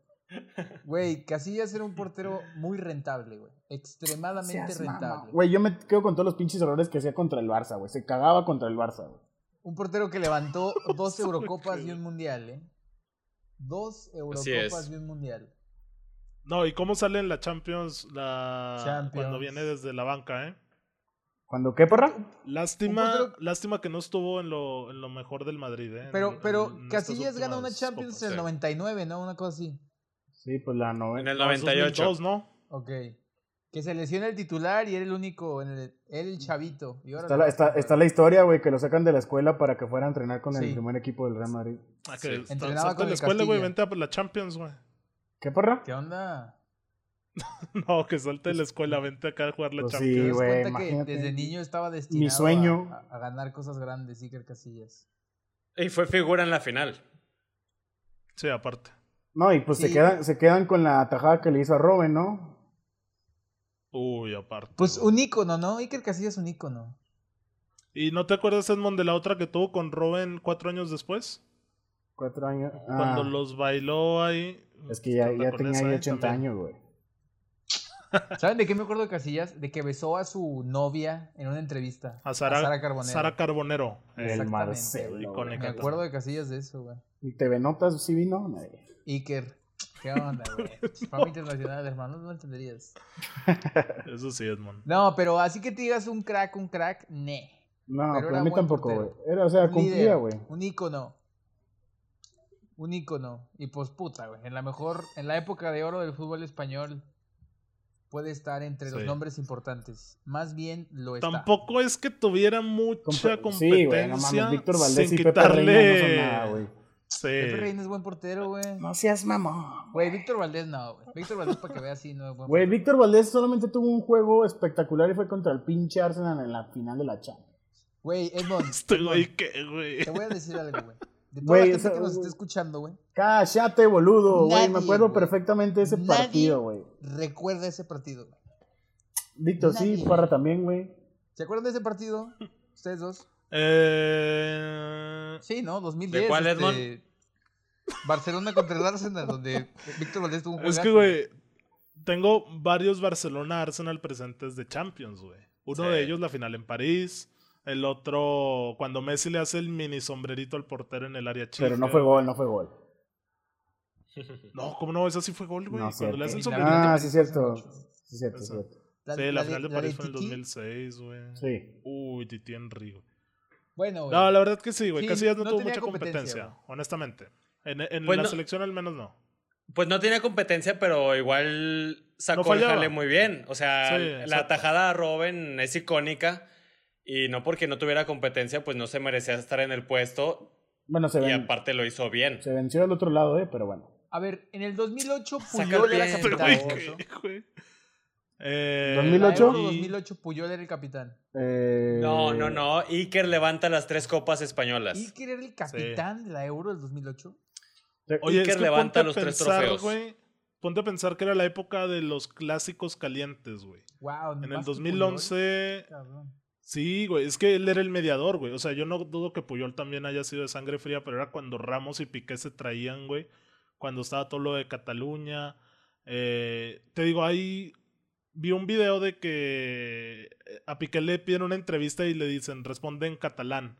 Speaker 3: Güey, Casillas era un portero muy rentable, güey. Extremadamente rentable.
Speaker 2: Güey, yo me quedo con todos los pinches errores que hacía contra el Barça, güey. Se cagaba contra el Barça, güey.
Speaker 3: Un portero que levantó *laughs* dos Eurocopas y un Mundial, ¿eh? Dos Eurocopas y un Mundial.
Speaker 1: No, ¿y cómo sale en la Champions, la...
Speaker 3: Champions.
Speaker 1: cuando viene desde la banca, eh?
Speaker 2: ¿Cuando qué, porra?
Speaker 1: Lástima,
Speaker 3: portero-
Speaker 1: lástima que no estuvo en lo, en lo mejor del Madrid, eh.
Speaker 3: Pero,
Speaker 1: En-
Speaker 3: pero
Speaker 1: en
Speaker 3: Casillas gana una Champions
Speaker 1: copas.
Speaker 3: en el
Speaker 4: sí.
Speaker 3: 99, ¿no? Una cosa así.
Speaker 2: Sí, pues la
Speaker 4: En
Speaker 2: novena.
Speaker 4: el
Speaker 1: No, es
Speaker 4: 98.
Speaker 1: 2002, ¿no?
Speaker 3: Ok. Que se lesiona el titular y era el único, en el, era el chavito. Y ahora
Speaker 2: Está la, está, está la historia, güey, que lo sacan de la escuela para que fuera a entrenar con
Speaker 3: Sí.
Speaker 2: el primer equipo del Real Madrid.
Speaker 1: Ah,
Speaker 4: Sí.
Speaker 1: que está-
Speaker 3: Entrenaba con
Speaker 1: de la
Speaker 3: el
Speaker 1: escuela, güey, vente a la Champions, güey.
Speaker 2: ¿Qué porra?
Speaker 3: ¿Qué onda? *laughs*
Speaker 1: No, que salte de la escuela, vente acá a jugar la
Speaker 2: Pues sí,
Speaker 3: ¿Te
Speaker 1: Champions.
Speaker 3: das
Speaker 2: güey,
Speaker 3: cuenta que desde niño estaba destinado
Speaker 2: sueño.
Speaker 3: A, a ganar cosas grandes, Iker Casillas?
Speaker 4: Y fue figura en la final.
Speaker 1: Sí, aparte.
Speaker 2: No, y pues se, quedan, se quedan con la tajada que le hizo a Robin, ¿no?
Speaker 1: Uy, aparte.
Speaker 3: Pues un ícono, ¿no? Iker Casillas es un ícono.
Speaker 1: ¿Y no te acuerdas, Edmond, de la otra que tuvo con Robin cuatro años después?
Speaker 2: Cuatro años. Ah,
Speaker 1: Cuando los bailó ahí.
Speaker 2: Es que ya,
Speaker 1: ¿Qué onda
Speaker 2: ya tenía ahí
Speaker 1: eh?
Speaker 2: 80
Speaker 1: También.
Speaker 2: años, güey.
Speaker 3: ¿Saben de qué me acuerdo de Casillas? De que besó a su novia en una entrevista.
Speaker 1: A Sara,
Speaker 3: Sara Carbonero.
Speaker 1: Sara Carbonero.
Speaker 2: El Marcelo.
Speaker 1: güey.
Speaker 3: Me acuerdo de Casillas de eso, güey.
Speaker 2: ¿Y TV Notas sí vino? Nadie.
Speaker 3: Iker. ¿Qué onda, güey? *laughs* Fama internacional, hermano, no lo entenderías. *laughs*
Speaker 1: Eso sí, Edmond.
Speaker 3: No, pero así que te digas un crack, un crack, ne.
Speaker 2: No,
Speaker 3: Pero
Speaker 2: a mí tampoco, güey. Era, o sea,
Speaker 3: Un
Speaker 2: cumplía, güey.
Speaker 3: Un ícono. Un ícono. Y pues puta, güey. En la mejor, en la época de oro del fútbol español puede estar entre los
Speaker 1: Sí.
Speaker 3: nombres importantes. Más bien lo está.
Speaker 1: Tampoco es que tuviera mucha competencia.
Speaker 2: Sí, güey, no mames. Víctor Valdés
Speaker 1: sin
Speaker 2: y Pepe
Speaker 1: quitarle...
Speaker 2: Reina no son nada, güey.
Speaker 1: Sí.
Speaker 3: Pepe Reina es buen portero, güey.
Speaker 2: No seas mamón.
Speaker 3: Güey, Víctor Valdés no, güey. Víctor Valdés para que veas sí no es buen
Speaker 2: Güey. Víctor Valdés solamente tuvo un juego espectacular y fue contra el pinche Arsenal en la final de la Champions.
Speaker 3: Güey, Edmond.
Speaker 1: Este güey, ¿qué, güey?
Speaker 3: Te voy a decir algo, güey. De toda
Speaker 2: Güey,
Speaker 3: la gente que nos está escuchando, güey.
Speaker 2: Cállate, boludo, güey. Me acuerdo perfectamente de ese
Speaker 3: Nadie
Speaker 2: partido, güey.
Speaker 3: Recuerda ese partido, güey.
Speaker 2: Víctor, sí. Parra también, güey.
Speaker 3: ¿Se acuerdan de ese partido? Ustedes dos.
Speaker 1: Eh...
Speaker 3: Sí, ¿no? 2010.
Speaker 4: ¿De cuál,
Speaker 3: este,
Speaker 4: Edmond?
Speaker 3: Barcelona contra el Arsenal, donde Víctor Valdés tuvo un
Speaker 1: Es
Speaker 3: juegazo.
Speaker 1: que, güey, tengo varios Barcelona-Arsenal presentes de Champions, güey. Uno
Speaker 4: Sí.
Speaker 1: de ellos la final en París. El otro, cuando Messi le hace el mini sombrerito al portero en el área chica.
Speaker 2: Pero no fue gol, no fue gol. *laughs*
Speaker 1: No, ¿cómo no? Eso sí fue gol, güey.
Speaker 2: No,
Speaker 1: cuando le hace el sombrerito.
Speaker 2: Ah, sí, cierto. Sí, cierto,
Speaker 1: Eso.
Speaker 2: cierto.
Speaker 3: La-
Speaker 1: sí, la, final de París fue en el
Speaker 3: Titi.
Speaker 1: 2006, güey.
Speaker 2: Sí.
Speaker 1: Uy, Titi Henry, güey.
Speaker 3: Bueno, güey.
Speaker 1: No, la verdad que sí, güey.
Speaker 3: Sí,
Speaker 1: Casillas no,
Speaker 3: no
Speaker 1: tuvo mucha
Speaker 3: competencia,
Speaker 1: competencia, honestamente. En, en
Speaker 4: Pues
Speaker 1: la
Speaker 4: no-
Speaker 1: selección al menos no.
Speaker 4: Pues no tenía competencia, pero igual sacó
Speaker 1: No
Speaker 4: el jale muy bien. O sea,
Speaker 1: Sí,
Speaker 4: la tajada a Robin es icónica. Y no porque no tuviera competencia, pues no se merecía estar en el puesto.
Speaker 2: Bueno, se,
Speaker 4: Y
Speaker 2: ven-
Speaker 4: aparte lo hizo bien.
Speaker 2: se venció al otro lado, eh, pero bueno.
Speaker 3: A ver, en el 2008
Speaker 4: Saca *laughs*
Speaker 3: Puyol era capitán.
Speaker 1: Eh,
Speaker 2: 2008?
Speaker 3: En la Euro
Speaker 1: y-
Speaker 3: 2008 Puyol era el capitán.
Speaker 2: Eh,
Speaker 4: No, no, no. Iker levanta las tres copas españolas.
Speaker 3: Iker era el capitán de la Euro del 2008.
Speaker 2: te-
Speaker 1: Oye,
Speaker 4: Iker
Speaker 1: es que
Speaker 4: levanta los tres trofeos.
Speaker 1: güey, ponte a pensar que era la época de los clásicos calientes, güey.
Speaker 3: Wow,
Speaker 1: En el
Speaker 3: más que
Speaker 1: 2011...
Speaker 3: Puyol, cabrón.
Speaker 1: Sí, güey, es que él era el mediador, güey. O sea, yo no dudo que Puyol también haya sido de sangre fría, pero era cuando Ramos y Piqué se traían, güey. Cuando estaba todo lo de Cataluña. Eh, te digo, ahí vi un video de que eh, a Piqué le piden una entrevista y le dicen, responde en catalán.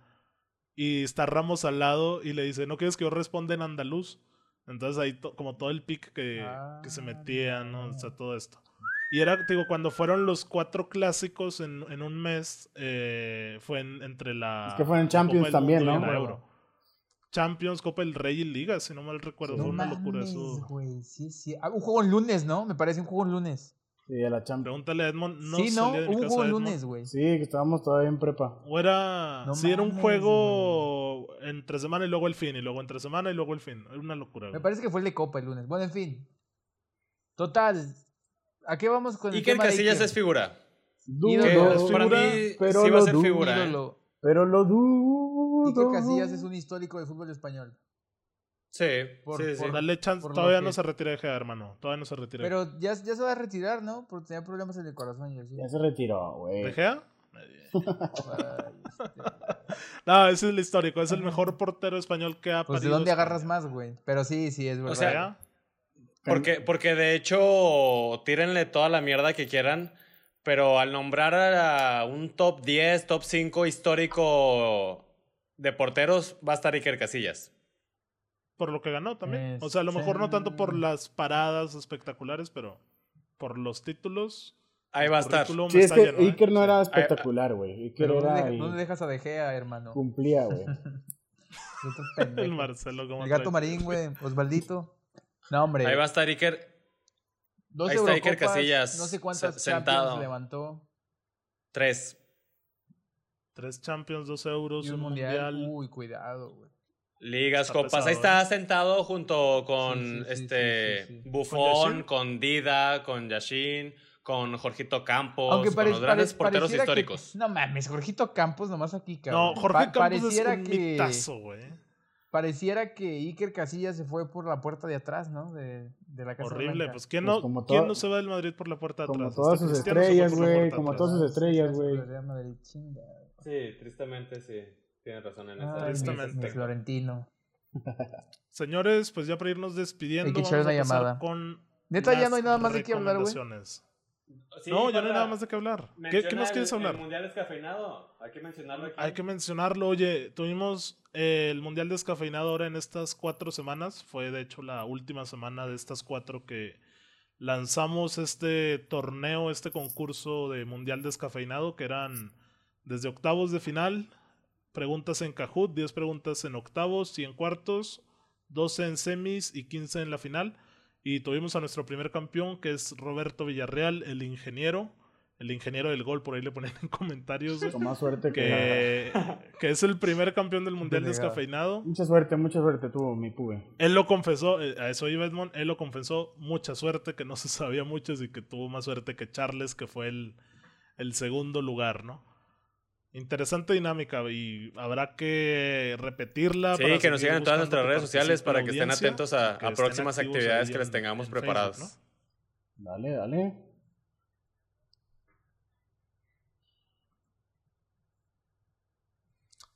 Speaker 1: Y está Ramos al lado y le dice, ¿no quieres que yo responda en andaluz? Entonces ahí to- como todo el pic que, que se
Speaker 3: Ah,
Speaker 1: metía, ¿no? O sea, todo esto. Y era, digo, cuando fueron los cuatro clásicos en, en un mes, eh, fue en- entre la.
Speaker 2: Es que fueron
Speaker 1: la
Speaker 2: Champions también, ¿no?
Speaker 1: Euro. Champions, Copa del Rey y Liga, si no mal recuerdo.
Speaker 3: No
Speaker 1: fue una locura eso.
Speaker 3: sí, sí. Ah, un juego en lunes, ¿no? Me parece un juego en lunes.
Speaker 2: Sí, de la Champions.
Speaker 1: Pregúntale a Edmond. No
Speaker 3: sí, no,
Speaker 1: de mi
Speaker 3: un
Speaker 1: casa
Speaker 3: juego en lunes, güey.
Speaker 2: Sí, que estábamos todavía en prepa.
Speaker 1: O era.
Speaker 3: No
Speaker 1: sí, era un juego entre semana y luego el fin, y luego entre semana y luego el fin. Era una locura.
Speaker 3: Me
Speaker 1: güey.
Speaker 3: parece que fue el de Copa el lunes. Bueno, en fin. Total. ¿A qué vamos con el
Speaker 4: Iker
Speaker 3: tema de
Speaker 4: Casillas
Speaker 3: Iker?
Speaker 4: es figura.
Speaker 2: Dudo,
Speaker 1: Dudo,
Speaker 4: para mí
Speaker 2: pero
Speaker 4: sí va a
Speaker 2: lo
Speaker 4: ser
Speaker 2: dudo.
Speaker 4: figura. ¿eh?
Speaker 3: Ídolo.
Speaker 2: Pero lo dudo.
Speaker 3: Iker Casillas es un histórico del fútbol español.
Speaker 4: Sí,
Speaker 3: Por-
Speaker 4: sí, sí.
Speaker 3: por-
Speaker 1: Dale chance,
Speaker 3: por
Speaker 1: todavía
Speaker 3: que-
Speaker 1: no se retira de Gea, hermano. Todavía no se retira.
Speaker 3: Pero ya, ya se va a retirar, ¿no? Porque tenía problemas en el corazón y así.
Speaker 2: Ya se retiró,
Speaker 1: ¿De
Speaker 2: güey.
Speaker 1: Gea?
Speaker 3: Ay, *laughs* este,
Speaker 1: No, ese es el histórico. Es el mejor portero español que ha
Speaker 3: Pues de dónde
Speaker 1: España.
Speaker 3: agarras más, güey. Pero sí, sí, es verdad.
Speaker 4: O sea,
Speaker 1: Gea,
Speaker 4: Porque, porque de hecho, tírenle toda la mierda que quieran, pero al nombrar a un top 10, top 5 histórico de porteros, va a estar Iker Casillas.
Speaker 1: por lo que ganó también. O sea, a lo mejor no tanto por las paradas espectaculares, pero por los títulos.
Speaker 4: Ahí va a estar.
Speaker 2: Sí, es que
Speaker 1: lleno, ¿eh?
Speaker 2: Iker no era espectacular, güey. Iker
Speaker 3: Pero ¿dónde,
Speaker 2: era
Speaker 3: deja-
Speaker 2: ahí.
Speaker 3: dónde dejas a De Gea, hermano?
Speaker 2: Cumplía, güey. *laughs* *laughs*
Speaker 1: El Marcelo, como
Speaker 3: El gato marín, güey. Osvaldito. No, hombre.
Speaker 4: Ahí va a estar Iker.
Speaker 3: Dos
Speaker 4: Ahí está Iker Casillas,
Speaker 3: No sé cuántas
Speaker 4: se- sentado.
Speaker 3: Champions levantó.
Speaker 4: Tres.
Speaker 1: Tres Champions, dos Euros,
Speaker 3: Y un
Speaker 1: un
Speaker 3: mundial.
Speaker 1: Mundial.
Speaker 3: Uy, cuidado, güey.
Speaker 4: Ligas,
Speaker 1: Está
Speaker 4: copas.
Speaker 1: pesado,
Speaker 4: Ahí está
Speaker 1: ¿eh?
Speaker 4: sentado junto con
Speaker 3: Sí,
Speaker 4: este
Speaker 3: sí, sí, sí.
Speaker 4: Buffon, con, Dida, con Yashin, con Jorgito Campos,
Speaker 3: Aunque
Speaker 4: con los grandes
Speaker 3: pare-
Speaker 4: porteros
Speaker 3: pareciera que-
Speaker 4: históricos.
Speaker 3: no mames, Jorgito Campos nomás aquí,
Speaker 1: No,
Speaker 3: cabrón.
Speaker 1: Jorge
Speaker 3: Pa-
Speaker 1: Campos es
Speaker 3: pareciera
Speaker 1: un
Speaker 3: que,
Speaker 1: mitazo, güey.
Speaker 3: Pareciera que Iker Casillas se fue por la puerta de atrás, ¿no? De, de la Casa
Speaker 1: Horrible.
Speaker 3: Blanca.
Speaker 1: Pues ¿quién,
Speaker 2: Pues
Speaker 1: no,
Speaker 2: como
Speaker 1: ¿quién no se va del Madrid por la puerta de
Speaker 2: como
Speaker 1: atrás?
Speaker 2: todas sus
Speaker 1: Cristiano se fue
Speaker 2: estrellas,
Speaker 1: por la
Speaker 2: güey, como
Speaker 1: atrás.
Speaker 2: todas sus estrellas, güey.
Speaker 3: El Real Madrid, chinga.
Speaker 4: Sí, tristemente sí. Tienes razón en
Speaker 3: mi-
Speaker 1: Tristemente.
Speaker 3: mi Florentino. *laughs*
Speaker 1: Señores, pues ya para irnos despidiendo,
Speaker 3: Hay que
Speaker 1: vamos
Speaker 3: echar
Speaker 1: a
Speaker 3: una
Speaker 1: pasar
Speaker 3: llamada.
Speaker 1: con
Speaker 3: Neta, ya no hay nada más de qué hablar, güey.
Speaker 4: Sí,
Speaker 1: no, ya no hay nada más de qué hablar. ¿Qué, qué más quieres hablar?
Speaker 4: El mundial descafeinado. Hay que mencionarlo aquí.
Speaker 1: Hay que mencionarlo, oye, tuvimos el Mundial Descafeinado ahora en estas cuatro semanas. Fue de hecho la última semana de estas cuatro que lanzamos este torneo, este concurso de Mundial Descafeinado, que eran desde octavos de final, preguntas en Kahoot, 10 preguntas en octavos y en cuartos, 12 en semis y 15 en la final. Y tuvimos a nuestro primer campeón, que es Roberto Villarreal, el ingeniero. El ingeniero del gol, por ahí le ponen *laughs* en comentarios.
Speaker 2: Con más suerte que...
Speaker 1: que, que es el primer campeón del mundial
Speaker 3: Delegado.
Speaker 1: descafeinado.
Speaker 2: Mucha suerte, mucha suerte tuvo mi pube.
Speaker 1: Él lo confesó, eh, a eso iba Edmond, él lo confesó, mucha suerte, que no se sabía mucho y que tuvo más suerte que Charles, que fue el, el segundo lugar, ¿no? Interesante dinámica y habrá que repetirla.
Speaker 4: Sí,
Speaker 1: para
Speaker 4: que nos sigan en todas nuestras redes sociales para que estén atentos a, próximas actividades que les
Speaker 1: en-
Speaker 4: tengamos
Speaker 1: en
Speaker 4: preparadas.
Speaker 1: Facebook, ¿no?
Speaker 2: Dale, dale.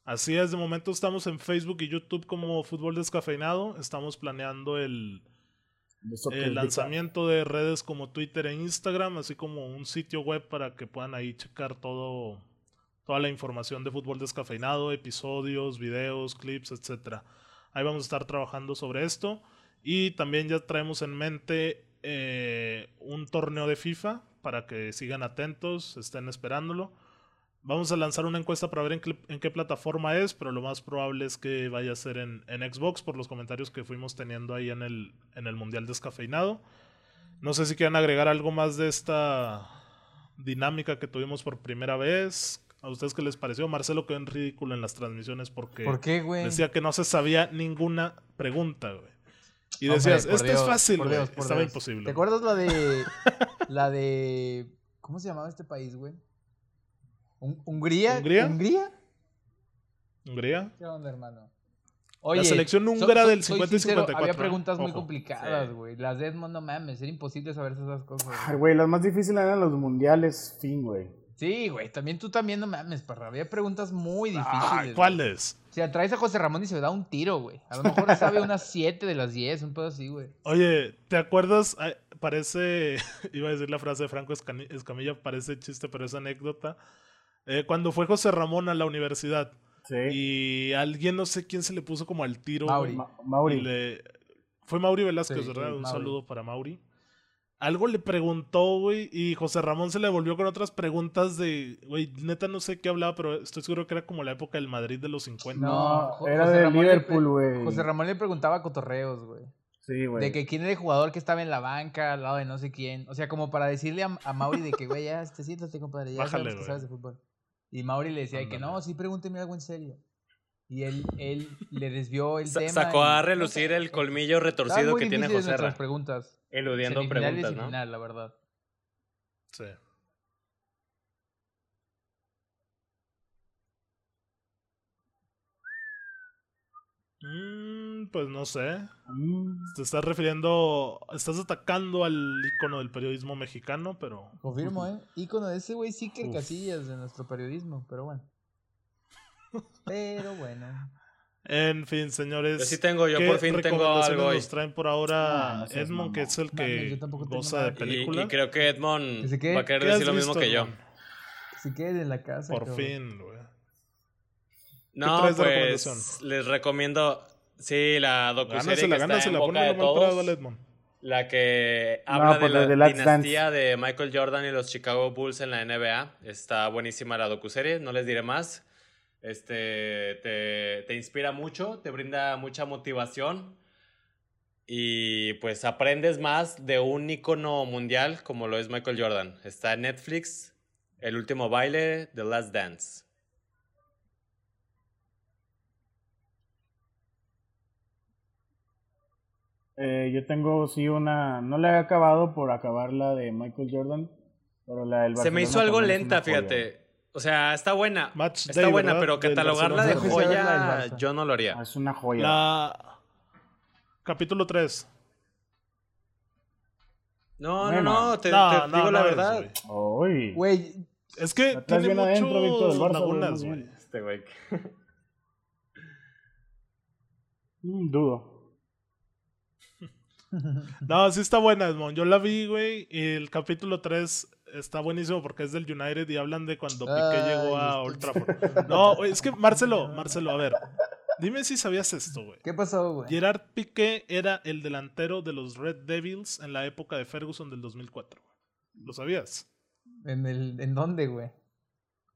Speaker 1: Así es, de momento estamos en Facebook y YouTube como Fútbol Descafeinado. Estamos planeando el, lanzamiento de redes como Twitter e Instagram, así como un sitio web para que puedan ahí checar todo, toda la información de fútbol descafeinado, episodios, videos, clips, etcétera. Ahí vamos a estar trabajando sobre esto. Y también ya traemos en mente eh, un torneo de FIFA para que sigan atentos, estén esperándolo. Vamos a lanzar una encuesta para ver en qué, en qué plataforma es, pero lo más probable es que vaya a ser en, en Xbox por los comentarios que fuimos teniendo ahí en el, en el Mundial Descafeinado. No sé si quieren agregar algo más de esta dinámica que tuvimos por primera vez. ¿A ustedes qué les pareció? Marcelo quedó en ridículo en las transmisiones porque
Speaker 3: ¿Por qué,
Speaker 1: decía que no se sabía ninguna pregunta, güey. Y
Speaker 3: Hombre,
Speaker 1: decías,
Speaker 3: por
Speaker 1: esto es
Speaker 3: Dios,
Speaker 1: fácil,
Speaker 3: por
Speaker 1: güey. Estaba
Speaker 3: Dios.
Speaker 1: imposible.
Speaker 3: ¿Te acuerdas la de. *laughs* la de. ¿Cómo se llamaba este país, güey? ¿Un- ¿Hungría?
Speaker 1: ¿Hungría?
Speaker 3: ¿Hungría?
Speaker 1: Hungría.
Speaker 3: ¿Qué onda, hermano?
Speaker 1: selección
Speaker 3: so-
Speaker 1: húngara
Speaker 3: so-
Speaker 1: del
Speaker 3: soy
Speaker 1: 50 y
Speaker 3: sincero,
Speaker 1: 54,
Speaker 3: Había
Speaker 1: ¿eh?
Speaker 3: preguntas muy complicadas,
Speaker 4: Sí.
Speaker 3: güey. Las de Edmond, no mames. Era imposible saber esas cosas. güey.
Speaker 2: Ay, güey, las más difíciles eran los mundiales, fin, güey.
Speaker 3: Sí, güey. También tú también no mames, parra. Había preguntas muy difíciles.
Speaker 1: Ah. ¿Cuáles?
Speaker 3: O sea, traes a José Ramón y se da un tiro, güey. A lo mejor sabe unas *laughs* 7 de las 10, un pedo así, güey.
Speaker 1: Oye, ¿te acuerdas? Ay, Parece, *laughs* iba a decir la frase de Franco Escamilla, parece chiste, pero es anécdota. Eh, cuando fue José Ramón a la universidad
Speaker 2: Sí.
Speaker 1: y alguien, no sé quién se le puso como al tiro.
Speaker 3: Mauri.
Speaker 1: güey,
Speaker 2: Ma- Mauri.
Speaker 1: y le- Fue Mauri Velázquez,
Speaker 3: Sí,
Speaker 1: ¿verdad? Un
Speaker 3: Mauri.
Speaker 1: saludo para Mauri. Algo le preguntó, güey, y José Ramón se le volvió con otras preguntas de, güey, neta no sé qué hablaba, pero estoy seguro que era como la época del Madrid de los 50.
Speaker 2: No,
Speaker 3: Jo-
Speaker 2: era
Speaker 3: José
Speaker 2: de
Speaker 3: Ramón
Speaker 2: Liverpool, güey.
Speaker 3: José Ramón le preguntaba cotorreos, güey.
Speaker 2: Sí, güey.
Speaker 3: De que quién era el jugador que estaba en la banca al lado de no sé quién. O sea, como para decirle a, a Mauri de que, güey, ya, este siéntate, compadre, ya
Speaker 1: Bájale,
Speaker 3: sabes que sabes de fútbol. Y Mauri le decía de que no, sí, pregúnteme algo en serio. Y él, él le desvió el
Speaker 4: Sa-
Speaker 3: tema.
Speaker 4: sacó
Speaker 3: y-
Speaker 4: a relucir el colmillo retorcido
Speaker 3: muy
Speaker 4: que tiene José Ra,
Speaker 3: preguntas.
Speaker 4: eludiendo preguntas, ¿no?
Speaker 3: final, la verdad.
Speaker 1: Sí. Mm, pues no sé.
Speaker 2: Mm,
Speaker 1: Te estás refiriendo, estás atacando al icono del periodismo mexicano, pero
Speaker 3: Confirmo, ¿eh? Ícono de ese güey sí que
Speaker 1: Uf.
Speaker 3: casillas de nuestro periodismo, pero bueno. *laughs* Pero bueno.
Speaker 1: en fin, señores.
Speaker 4: Yo sí tengo, yo
Speaker 1: ¿qué
Speaker 4: por fin tengo algo hoy.
Speaker 1: nos traen por ahora
Speaker 2: Ah, no
Speaker 1: Edmond, que es el que goza de
Speaker 3: Y,
Speaker 1: película?
Speaker 4: y creo que Edmond
Speaker 3: ¿Que se quede?
Speaker 4: va a querer
Speaker 1: ¿Qué has
Speaker 4: decir lo mismo
Speaker 1: visto,
Speaker 4: que yo.
Speaker 3: Si quedes en la casa.
Speaker 1: Por
Speaker 3: cabrón.
Speaker 1: fin, güey.
Speaker 4: No, pues les recomiendo, sí, la docuserie
Speaker 1: Gánasela,
Speaker 4: que está
Speaker 1: gánasela,
Speaker 4: en boca de todos.
Speaker 1: Edmond.
Speaker 4: La que
Speaker 2: No,
Speaker 4: habla
Speaker 2: pues
Speaker 4: de
Speaker 2: la
Speaker 4: la
Speaker 2: de
Speaker 4: dinastía de Michael Jordan y los Chicago Bulls en la NBA. Está buenísima la docuserie, no les diré más. Este, te, te inspira mucho, te brinda mucha motivación. Y pues aprendes más de un icono mundial como lo es Michael Jordan. Está en Netflix, El último baile, The Last Dance.
Speaker 2: Eh, yo tengo sí una, no la he acabado por acabar la de Michael Jordan, pero la del
Speaker 4: Se me
Speaker 2: Barcelona
Speaker 4: hizo algo lenta, fíjate. O sea, está buena.
Speaker 1: Match
Speaker 4: está
Speaker 1: Day,
Speaker 4: buena,
Speaker 1: ¿verdad?
Speaker 4: pero catalogarla de
Speaker 1: Barcelona.
Speaker 4: Joya, yo no lo haría.
Speaker 2: Ah, Es una joya.
Speaker 1: La... Capítulo 3.
Speaker 4: No,
Speaker 2: Bueno.
Speaker 4: no, no, te,
Speaker 1: No,
Speaker 4: te
Speaker 1: no,
Speaker 4: digo la
Speaker 1: no
Speaker 4: verdad.
Speaker 1: güey. Es que tiene
Speaker 2: bien adentro,
Speaker 1: muchos
Speaker 2: Víctor,
Speaker 1: lagunas, güey.
Speaker 4: Este güey. *laughs*
Speaker 2: Mm, dudo. *laughs*
Speaker 1: No, sí está buena, Edmond. Yo la vi, güey. Y el capítulo 3 está buenísimo porque es del United y hablan de cuando Piqué
Speaker 3: Ay,
Speaker 1: llegó a Old Trafford. No, güey, es que Marcelo, Marcelo, a ver. Dime si sabías esto, güey.
Speaker 3: ¿qué pasó, güey?
Speaker 1: Gerard Piqué era el delantero de los Red Devils en la época de Ferguson del 2004. güey. ¿Lo sabías?
Speaker 3: ¿En, el, ¿En dónde, güey?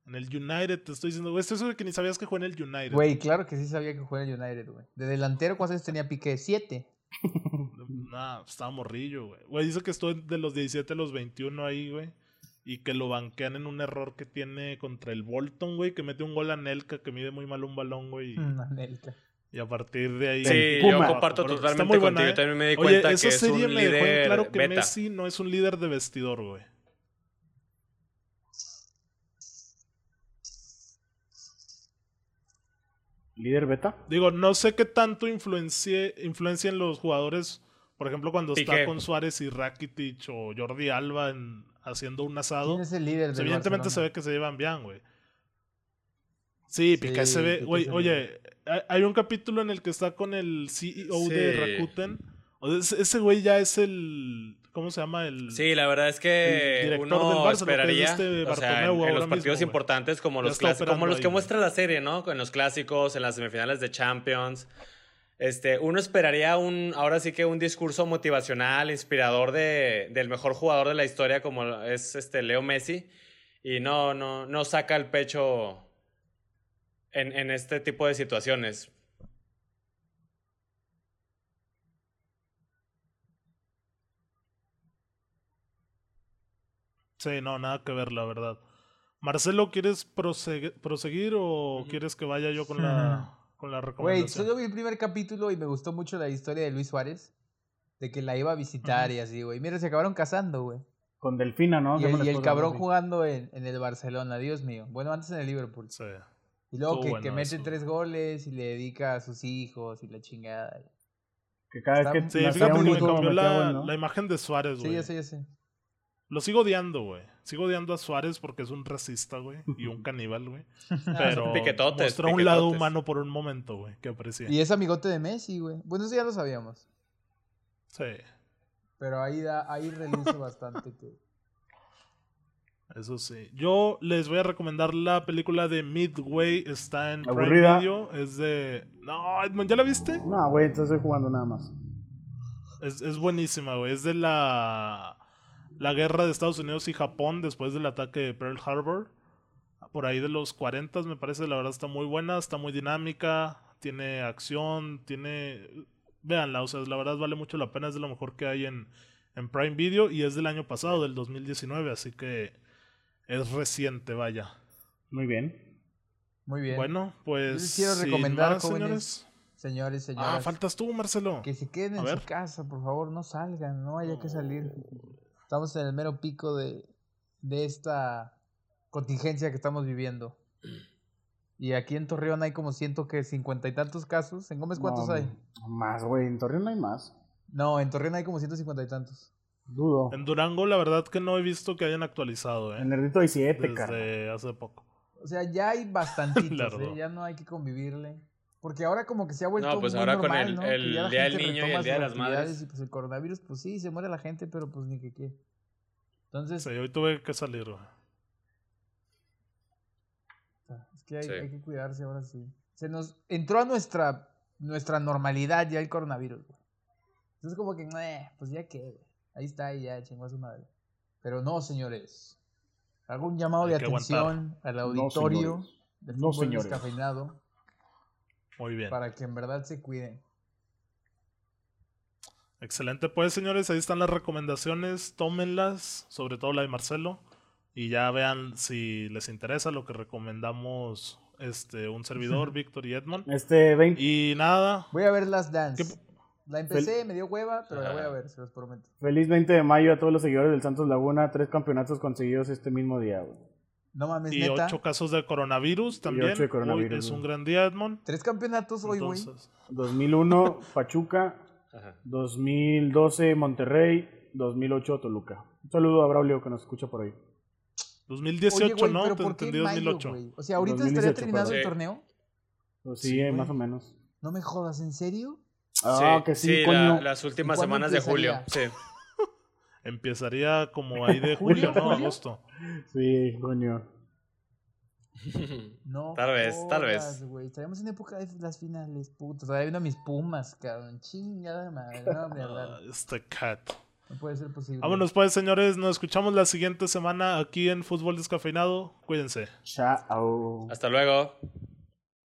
Speaker 1: En el United, te estoy diciendo, güey, estoy seguro que ni sabías que jugó en el United.
Speaker 3: Güey, claro que sí sabía que juega en United, güey. De delantero, ¿cuántos años tenía Piqué? Siete. *laughs*
Speaker 1: Nah, estaba morrillo, güey. Güey, dice que estuvo de los 17 a los 21 ahí, güey. Y que lo banquean en un error que tiene contra el Bolton, güey. Que mete un gol a Nelka, que mide muy mal un balón, güey. y- *laughs*
Speaker 3: Anelka.
Speaker 1: Y a partir de ahí.
Speaker 4: Sí, yo comparto
Speaker 1: Pero
Speaker 4: totalmente
Speaker 1: está muy buena,
Speaker 4: contigo.
Speaker 1: ¿eh?
Speaker 4: Yo también me di
Speaker 1: Oye,
Speaker 4: cuenta
Speaker 1: esa
Speaker 4: que es
Speaker 1: serie
Speaker 4: un
Speaker 1: me dejó en
Speaker 4: líder
Speaker 1: claro que
Speaker 4: beta.
Speaker 1: Messi no es un líder de vestidor, güey.
Speaker 2: ¿Líder beta?
Speaker 1: Digo, no sé qué tanto influencie, influencian los jugadores. Por ejemplo, cuando está con Suárez y Rakitic o Jordi Alba en- haciendo un asado.
Speaker 3: ¿Quién es el líder
Speaker 1: Pues
Speaker 3: del
Speaker 1: evidentemente se ve que se llevan bien, güey. Sí, Piqué
Speaker 3: Sí,
Speaker 1: se ve,
Speaker 3: Piqué
Speaker 1: güey,
Speaker 3: se
Speaker 1: oye, hay- hay un capítulo en el que está con el CEO de. Rakuten. O sea, ese güey ya es el, ¿cómo se llama? El,
Speaker 4: Sí, la verdad es que uno
Speaker 1: del Barça, lo que es
Speaker 4: esperaría,
Speaker 1: este
Speaker 4: o sea, en, los partidos importantes como los clásicos, como los que
Speaker 1: ahí,
Speaker 4: muestra la serie, ¿no? En los clásicos, en las semifinales de Champions. Este, uno esperaría un, ahora sí que un discurso motivacional, inspirador de, del mejor jugador de la historia como es este Leo Messi. Y no, no, no saca el pecho en, en este tipo de situaciones.
Speaker 1: Sí, no, nada que ver, la verdad. Marcelo, ¿quieres proseguir o quieres que vaya yo con la, con la
Speaker 3: Güey,
Speaker 1: recomendación?
Speaker 3: solo vi el primer capítulo y me gustó mucho la historia de Luis Suárez. De que la iba a visitar y así, güey. Mira, se acabaron casando, güey.
Speaker 2: Con Delfina, ¿no?
Speaker 3: Y el, y cabrón jugando en, en el Barcelona, Dios mío. Bueno, antes en el Liverpool.
Speaker 1: Sí.
Speaker 3: Y luego que,
Speaker 1: bueno
Speaker 3: que mete
Speaker 1: eso.
Speaker 3: tres goles y le dedica a sus hijos y la chingada.
Speaker 2: Que cada vez
Speaker 3: Está-
Speaker 2: que
Speaker 1: Sí, fíjate
Speaker 2: un
Speaker 1: que me cambió la, la imagen de Suárez,
Speaker 3: Sí,
Speaker 1: güey.
Speaker 3: ya sé, ya sé.
Speaker 1: Lo sigo odiando, güey. Sigo odiando a Suárez porque es un racista, güey. Y un *laughs* caníbal, güey. *laughs* Pero
Speaker 4: son piquetotes,
Speaker 1: mostró un lado humano por un momento, güey. Que aprecié.
Speaker 3: Y es amigote de Messi, güey. Bueno, eso ya lo sabíamos.
Speaker 1: Sí,
Speaker 3: Pero ahí, da, ahí reluce *laughs* bastante que...
Speaker 1: eso sí. Yo les voy a recomendar la película de Midway. Está en Prime
Speaker 2: Aburrida.
Speaker 1: Video. Es de... No, Edmond, ¿ya la viste?
Speaker 2: No, güey, entonces estoy jugando nada más.
Speaker 1: Es, es buenísima, güey. Es de la... La guerra de Estados Unidos y Japón después del ataque de Pearl Harbor. Por ahí de los 40 me parece. La verdad está muy buena. Está muy dinámica. Tiene acción. Tiene... Véanla, o sea, la verdad vale mucho la pena. Es de lo mejor que hay en, en Prime Video. Y es del año pasado, del 2019. Así que es reciente, vaya.
Speaker 2: Muy bien.
Speaker 3: Muy bien.
Speaker 1: Bueno, pues...
Speaker 3: les quiero recomendar,
Speaker 1: más,
Speaker 3: jóvenes,
Speaker 1: señores.
Speaker 3: Señores.
Speaker 1: Ah, faltas tú, Marcelo.
Speaker 3: Que se queden
Speaker 1: A
Speaker 3: en
Speaker 1: ver.
Speaker 3: su casa, por favor, no salgan, no haya que salir. Estamos en el mero pico de, de esta contingencia que estamos viviendo. *clears throat* Y aquí en Torreón hay como ciento que cincuenta y tantos casos. ¿En Gómez cuántos
Speaker 2: No,
Speaker 3: hay?
Speaker 2: Más, güey. En Torreón no hay más.
Speaker 3: No, en Torreón hay como ciento cincuenta y tantos.
Speaker 2: Dudo.
Speaker 1: En Durango, la verdad que no he visto que hayan actualizado, ¿eh?
Speaker 2: En Nerdito hay siete, cara.
Speaker 1: Desde hace poco.
Speaker 3: O sea, ya hay bastantitos, *laughs*
Speaker 1: Claro.
Speaker 3: ¿eh? ya no hay que convivirle. Porque ahora como que se ha vuelto
Speaker 4: No, pues
Speaker 3: muy
Speaker 4: ahora con
Speaker 3: normal,
Speaker 4: el-
Speaker 3: ¿no?
Speaker 4: el
Speaker 3: Que ya la
Speaker 4: Día del Niño y el Día de las Madres.
Speaker 3: Y pues el coronavirus, pues sí, se muere la gente, pero pues ni que qué. Entonces,
Speaker 1: Sí, hoy tuve que salir, güey.
Speaker 3: Es que hay,
Speaker 4: Sí.
Speaker 3: hay que cuidarse ahora sí. Se nos entró a nuestra, nuestra normalidad ya el coronavirus, güey. Entonces como que, "Meh, pues ya qué, güey. Ahí está y ya chingó a su madre. Pero no, señores. Hago un llamado
Speaker 1: Hay
Speaker 3: de
Speaker 1: que
Speaker 3: atención al auditorio
Speaker 2: señores.
Speaker 3: de
Speaker 2: No, señores.
Speaker 3: descafeinado
Speaker 1: Muy bien.
Speaker 3: para que en verdad se cuiden.
Speaker 1: Excelente, pues señores, ahí están las recomendaciones, tómenlas, sobre todo la de Marcelo, y ya vean si les interesa lo que recomendamos este un servidor, *laughs* Víctor y Edmond.
Speaker 2: Este 20,
Speaker 1: Y nada,
Speaker 3: Voy a ver las Dance.
Speaker 1: ¿Qué-
Speaker 3: La empecé, me dio hueva, pero la voy a ver, se los prometo.
Speaker 2: feliz 20 de mayo a todos los seguidores del Santos Laguna. Tres campeonatos conseguidos este mismo día, güey.
Speaker 3: No mames,
Speaker 1: y
Speaker 3: neta.
Speaker 1: ocho casos de coronavirus también.
Speaker 2: ocho de coronavirus,
Speaker 1: Hoy es un gran día, Edmond.
Speaker 3: Tres campeonatos hoy, güey.
Speaker 1: Entonces,
Speaker 2: 2001 *laughs* Pachuca,
Speaker 4: Ajá.
Speaker 2: 2012 Monterrey, 2008 Toluca. Un saludo a Braulio que nos escucha por ahí.
Speaker 1: 2018,
Speaker 3: Oye, güey,
Speaker 1: ¿no?
Speaker 3: pero
Speaker 1: Te
Speaker 3: ¿por qué
Speaker 1: entendí
Speaker 3: en mayo,
Speaker 1: 2008.
Speaker 3: güey? O sea, ahorita
Speaker 2: 2018,
Speaker 3: estaría terminado el
Speaker 4: perdón.
Speaker 3: torneo.
Speaker 2: Pues
Speaker 1: Sí,
Speaker 2: sí, eh,
Speaker 1: güey.
Speaker 2: más o menos.
Speaker 3: No me jodas, ¿en serio?
Speaker 2: Ah, que sí,
Speaker 4: la-
Speaker 2: coño.
Speaker 4: las últimas
Speaker 3: ¿Y cuándo
Speaker 4: semanas de julio.
Speaker 3: empezaría?
Speaker 4: Sí.
Speaker 1: Empezaría como *laughs* ahí de julio. ¿no?
Speaker 3: ¿Julio?
Speaker 1: Agosto.
Speaker 2: Sí, coño. *laughs*
Speaker 3: No.
Speaker 4: Tal vez, tal vez.
Speaker 3: Estaremos en época de las finales, puto. Todavía viendo mis pumas, cabrón. Chingada madre. No, me *laughs*
Speaker 1: Ah, este cat.
Speaker 3: No puede ser posible.
Speaker 1: Vámonos pues, señores. Nos escuchamos la siguiente semana aquí en Fútbol Descafeinado. Cuídense.
Speaker 2: Chao.
Speaker 4: Hasta luego.